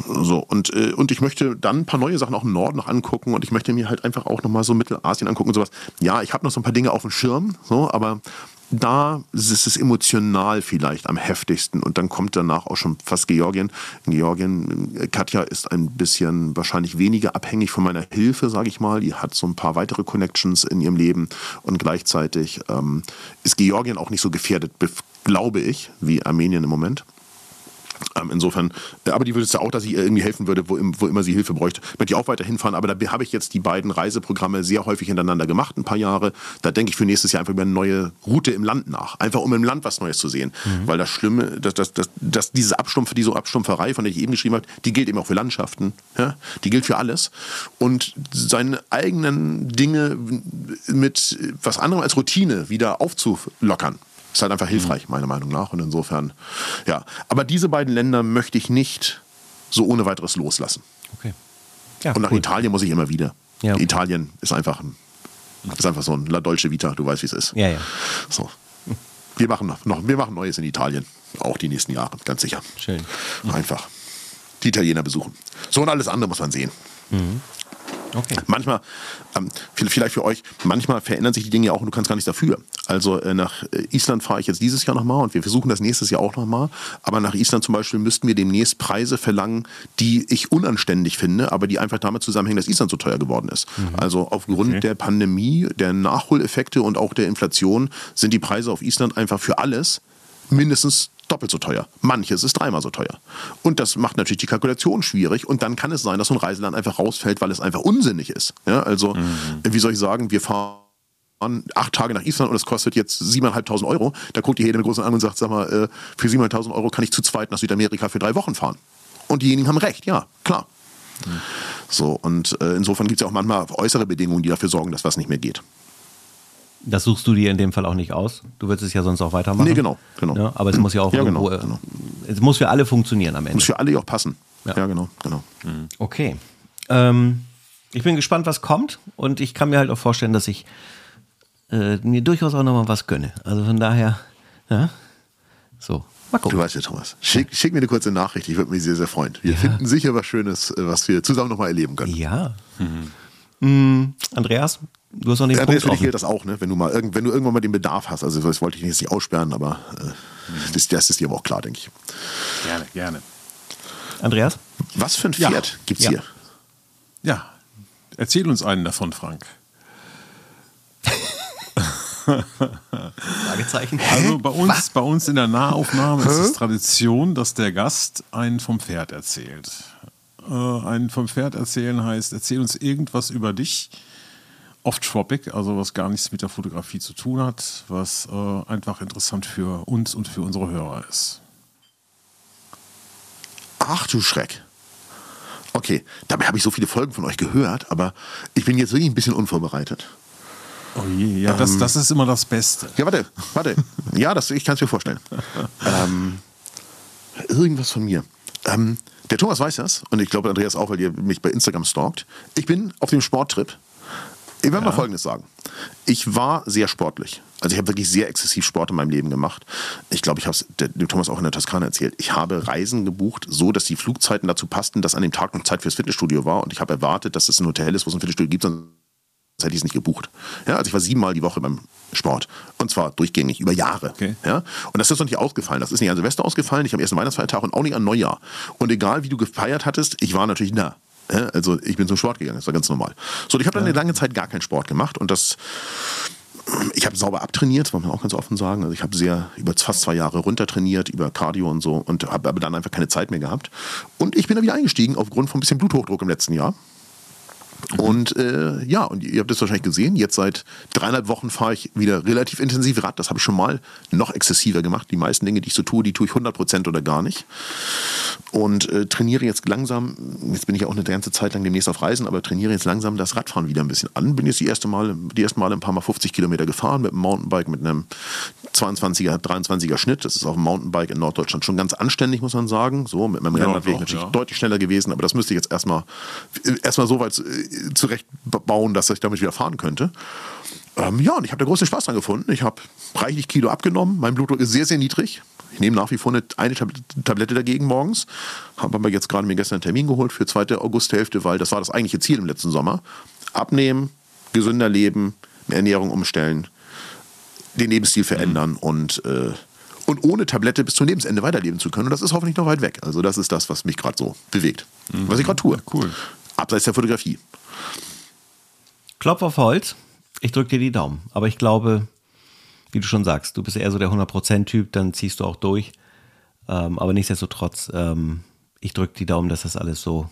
so, und, äh, und ich möchte dann ein paar neue Sachen auch im Norden noch angucken und ich möchte mir halt einfach auch nochmal so Mittelasien angucken und sowas. Ja, ich habe noch so ein paar Dinge auf dem Schirm, so, aber da ist es emotional vielleicht am heftigsten und dann kommt danach auch schon fast Georgien. In Georgien, äh, Katja ist ein bisschen wahrscheinlich weniger abhängig von meiner Hilfe, sage ich mal. Die hat so ein paar weitere Connections in ihrem Leben und gleichzeitig ähm, ist Georgien auch nicht so gefährdet, glaube ich, wie Armenien im Moment. Ähm, insofern, äh, aber die ja auch, dass ich ihr irgendwie helfen würde, wo, wo immer sie Hilfe bräuchte. Möchte ich auch weiter hinfahren, aber da habe ich jetzt die beiden Reiseprogramme sehr häufig hintereinander gemacht, ein paar Jahre. Da denke ich für nächstes Jahr einfach über eine neue Route im Land nach. Einfach um im Land was Neues zu sehen. Mhm. Weil das Schlimme, dass, dass, dass, dass diese Abstumpfe, diese Abstumpferei, von der ich eben geschrieben habe, die gilt eben auch für Landschaften. Ja? Die gilt für alles. Und seine eigenen Dinge mit was anderem als Routine wieder aufzulockern. Ist halt einfach hilfreich, meiner Meinung nach. Und insofern, ja. Aber diese beiden Länder möchte ich nicht so ohne weiteres loslassen. Okay. Ja, und nach cool. Italien muss ich immer wieder. Ja, okay. Italien ist einfach, ist einfach so ein La Dolce Vita, du weißt, wie es ist. Ja, ja. So. Wir machen noch, wir machen Neues in Italien. Auch die nächsten Jahre, ganz sicher. Schön. Einfach. Die Italiener besuchen. So und alles andere muss man sehen. Mhm. Okay. Manchmal, ähm, vielleicht für euch, manchmal verändern sich die Dinge auch und du kannst gar nichts dafür. Also äh, nach äh, Island fahre ich jetzt dieses Jahr nochmal und wir versuchen das nächstes Jahr auch nochmal. Aber nach Island zum Beispiel müssten wir demnächst Preise verlangen, die ich unanständig finde, aber die einfach damit zusammenhängen, dass Island so teuer geworden ist. Mhm. Also aufgrund okay. der Pandemie, der Nachholeffekte und auch der Inflation sind die Preise auf Island einfach für alles mindestens doppelt so teuer. Manches ist dreimal so teuer. Und das macht natürlich die Kalkulation schwierig. Und dann kann es sein, dass so ein Reiseland einfach rausfällt, weil es einfach unsinnig ist. Ja, also, mhm. wie soll ich sagen, wir fahren acht Tage nach Island und es kostet jetzt 7.500 Euro. Da guckt die Hede mit großen Augen und sagt, sag mal, äh, für 7.500 Euro kann ich zu zweit nach Südamerika für drei Wochen fahren. Und diejenigen haben recht, ja, klar. Mhm. So, und äh, insofern gibt es ja auch manchmal äußere Bedingungen, die dafür sorgen, dass was nicht mehr geht. Das suchst du dir in dem Fall auch nicht aus. Du würdest es ja sonst auch weitermachen. Nee, genau. genau. Ja, aber es muss ja auch ja, genau, irgendwo, genau. es muss für alle funktionieren am Ende. Muss für alle auch passen. Ja, ja genau, genau. Mhm. Okay. Ähm, ich bin gespannt, was kommt und ich kann mir halt auch vorstellen, dass ich äh, mir durchaus auch nochmal was gönne. Also von daher, ja, so. Mal gucken. Du weißt ja, Thomas. Schick, schick mir eine kurze Nachricht. Ich würde mich sehr, sehr freuen. Wir finden sicher was Schönes, äh, was wir zusammen nochmal erleben können. Ja. Mhm. Mhm. Andreas, Du hast auch den ja, Punkt für dich gilt das auch, ne? wenn, du mal, wenn du irgendwann mal den Bedarf hast. Also das wollte ich jetzt nicht aussperren, aber äh, das, das, ist dir aber auch klar, denke ich. Gerne, gerne. Andreas? Was für ein Pferd ja. gibt es ja. hier? Ja, erzähl uns einen davon, Frank. [LAUGHS] Fragezeichen. Also bei uns, bei uns in der Nahaufnahme ist es Tradition, dass der Gast einen vom Pferd erzählt. Äh, einen vom Pferd erzählen heißt, erzähl uns irgendwas über dich off-topic, also was gar nichts mit der Fotografie zu tun hat, was äh, einfach interessant für uns und für unsere Hörer ist. Ach du Schreck. Okay, dabei habe ich so viele Folgen von euch gehört, aber ich bin jetzt wirklich ein bisschen unvorbereitet. Oh je, ja, ähm, das, das ist immer das Beste. Ja, warte, warte. ja, das, ich kann es mir vorstellen. [LAUGHS] ähm, irgendwas von mir. Ähm, der Thomas weiß das und ich glaube Andreas auch, weil ihr mich bei Instagram stalkt. Ich bin auf dem Sporttrip ich werde ja. mal Folgendes sagen. Ich war sehr sportlich. Also ich habe wirklich sehr exzessiv Sport in meinem Leben gemacht. Ich glaube, ich habe es dem Thomas auch in der Toskana erzählt. Ich habe Reisen gebucht, so dass die Flugzeiten dazu passten, dass an dem Tag noch Zeit fürs Fitnessstudio war. Und ich habe erwartet, dass es ein Hotel ist, wo es ein Fitnessstudio gibt, sonst hätte ich es nicht gebucht. Ja, also ich war siebenmal die Woche beim Sport. Und zwar durchgängig, über Jahre. Okay. Ja, und das ist noch nicht ausgefallen. Das ist nicht an Silvester ausgefallen, nicht am ersten Weihnachtsfeiertag und auch nicht an Neujahr. Und egal, wie du gefeiert hattest, ich war natürlich da. Also ich bin zum Sport gegangen, das war ganz normal. So, ich habe dann eine lange Zeit gar keinen Sport gemacht und das ich habe sauber abtrainiert, muss man auch ganz offen sagen. Also ich habe sehr über fast zwei Jahre runtertrainiert, über Cardio und so und habe aber dann einfach keine Zeit mehr gehabt. Und ich bin dann wieder eingestiegen aufgrund von ein bisschen Bluthochdruck im letzten Jahr. Und äh, ja, und ihr habt es wahrscheinlich gesehen, jetzt seit dreieinhalb Wochen fahre ich wieder relativ intensiv Rad. Das habe ich schon mal noch exzessiver gemacht. Die meisten Dinge, die ich so tue, die tue ich 100 Prozent oder gar nicht. Und äh, trainiere jetzt langsam, jetzt bin ich auch eine ganze Zeit lang demnächst auf Reisen, aber trainiere jetzt langsam das Radfahren wieder ein bisschen an. Bin jetzt die erste Mal, die ersten Mal ein paar Mal 50 Kilometer gefahren mit einem Mountainbike mit einem 22er, 23er Schnitt. Das ist auf dem Mountainbike in Norddeutschland schon ganz anständig, muss man sagen. So, mit meinem ja, Rennrad wäre ich natürlich ja. deutlich schneller gewesen, aber das müsste ich jetzt erstmal, erstmal so weit zurechtbauen, dass ich damit wieder fahren könnte. Ähm, ja, und ich habe da großen Spaß dran gefunden. Ich habe reichlich Kilo abgenommen. Mein Blutdruck ist sehr, sehr niedrig. Ich nehme nach wie vor eine, eine Tablette dagegen morgens. Habe aber jetzt gerade mir gestern einen Termin geholt für zweite Augusthälfte, weil das war das eigentliche Ziel im letzten Sommer. Abnehmen, gesünder leben, Ernährung umstellen, den Lebensstil verändern mhm. und, äh, und ohne Tablette bis zum Lebensende weiterleben zu können. Und das ist hoffentlich noch weit weg. Also das ist das, was mich gerade so bewegt. Mhm. Was ich gerade tue. Cool. Abseits der Fotografie. Klopf auf Holz. Ich drücke dir die Daumen. Aber ich glaube, wie du schon sagst, du bist eher so der 100%-Typ, dann ziehst du auch durch. Ähm, aber nichtsdestotrotz, ähm, ich drücke die Daumen, dass das alles so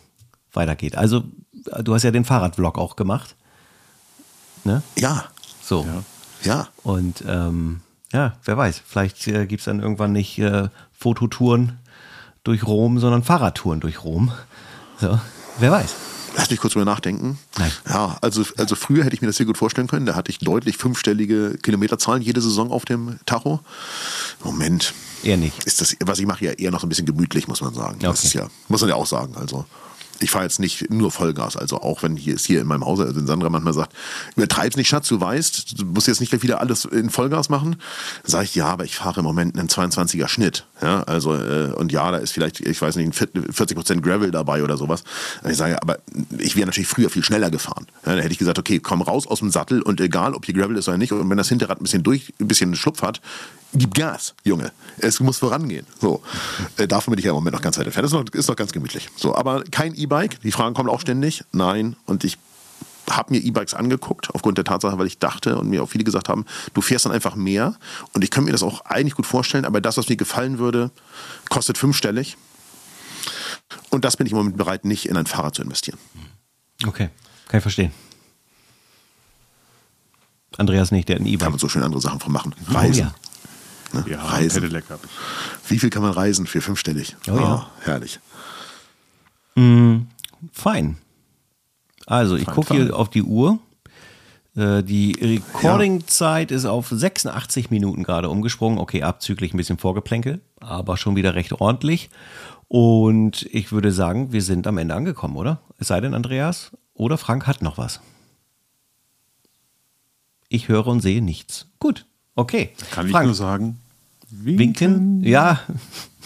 weitergeht. Also, du hast ja den Fahrradvlog auch gemacht. Ne? Ja. So. Ja. ja. Und ähm, ja, wer weiß, vielleicht äh, gibt es dann irgendwann nicht äh, Fototouren durch Rom, sondern Fahrradtouren durch Rom. So, wer weiß. Lass mich kurz drüber nachdenken. Nein. Ja, also, also früher hätte ich mir das sehr gut vorstellen können. Da hatte ich deutlich fünfstellige Kilometerzahlen jede Saison auf dem Tacho. Moment. Eher nicht. Ist das, was ich mache, ja eher noch so ein bisschen gemütlich, muss man sagen. Okay. Das ist ja, muss man ja auch sagen. Also ich fahre jetzt nicht nur Vollgas, also auch wenn hier ist hier in meinem Hause, also Sandra manchmal sagt, übertreib's nicht, Schatz, du weißt, du musst jetzt nicht gleich wieder alles in Vollgas machen. Sage ich, ja, aber ich fahre im Moment einen 22er Schnitt. Ja, also, äh, und ja, da ist vielleicht, ich weiß nicht, 40% Gravel dabei oder sowas. Ich sage, aber ich wäre natürlich früher viel schneller gefahren. Ja, da hätte ich gesagt, okay, komm raus aus dem Sattel und egal, ob hier Gravel ist oder nicht, und wenn das Hinterrad ein bisschen durch, ein bisschen Schlupf hat, gib Gas, Junge. Es muss vorangehen. So. Äh, davon bin ich ja im Moment noch ganz weit entfernt. Das ist noch, ist noch ganz gemütlich. So, aber kein E-Bike. Die Fragen kommen auch ständig. Nein. Und ich habe mir E-Bikes angeguckt, aufgrund der Tatsache, weil ich dachte und mir auch viele gesagt haben, du fährst dann einfach mehr. Und ich könnte mir das auch eigentlich gut vorstellen, aber das, was mir gefallen würde, kostet fünfstellig. Und das bin ich im Moment bereit, nicht in ein Fahrrad zu investieren. Okay, kann ich verstehen. Andreas nicht, der hat ein E-Bike. Kann man so schön andere Sachen von machen. Reisen. Oh, ja. Ne? Ja, reisen. Wie viel kann man reisen für fünfstellig? Oh ja. herrlich. Fein. Also, ich Fein, gucke fein. hier auf die Uhr. Äh, Die Recording-Zeit ist auf 86 Minuten gerade umgesprungen. Okay, abzüglich ein bisschen Vorgeplänkel, aber schon wieder recht ordentlich. Und ich würde sagen, wir sind am Ende angekommen, oder? Es sei denn, Andreas oder Frank hat noch was. Ich höre und sehe nichts. Gut, okay. Kann ich Frank, nur sagen, winken? Ja,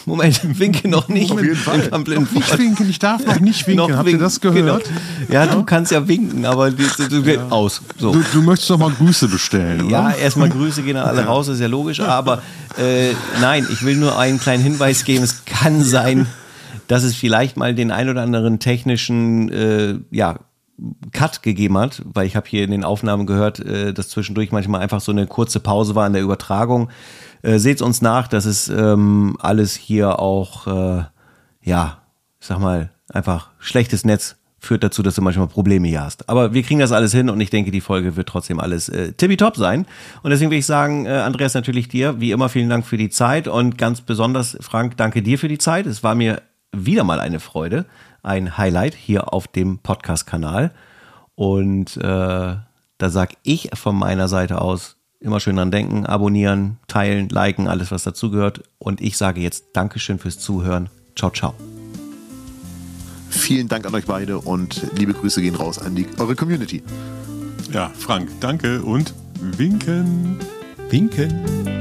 Moment, winke noch nicht. Auf jeden Fall. Blind. Nicht winken, ich darf noch nicht winken. Noch Habt winken, ihr das gehört? Genau. Ja, du kannst ja winken, aber du, du, du aus. So. Du, du möchtest doch mal Grüße bestellen, Ja, oder? erstmal Grüße gehen alle raus, ist ja logisch. Aber äh, nein, ich will nur einen kleinen Hinweis geben. Es kann sein, dass es vielleicht mal den ein oder anderen technischen äh, ja, Cut gegeben hat, weil ich habe hier in den Aufnahmen gehört, äh, dass zwischendurch manchmal einfach so eine kurze Pause war in der Übertragung. Äh, Seht uns nach, dass es ähm, alles hier auch, äh, ja, ich sag mal, einfach schlechtes Netz führt dazu, dass du manchmal Probleme hier hast. Aber wir kriegen das alles hin und ich denke, die Folge wird trotzdem alles äh, tippitopp sein. Und deswegen will ich sagen, äh, Andreas, natürlich dir, wie immer, vielen Dank für die Zeit und ganz besonders, Frank, danke dir für die Zeit. Es war mir wieder mal eine Freude, ein Highlight hier auf dem Podcast-Kanal. Und äh, da sag ich von meiner Seite aus immer schön dran denken, abonnieren, teilen, liken, alles was dazugehört. Und ich sage jetzt Dankeschön fürs Zuhören. Ciao, ciao. Vielen Dank an euch beide und liebe Grüße gehen raus an die, eure Community. Ja, Frank, danke und winken. Winken.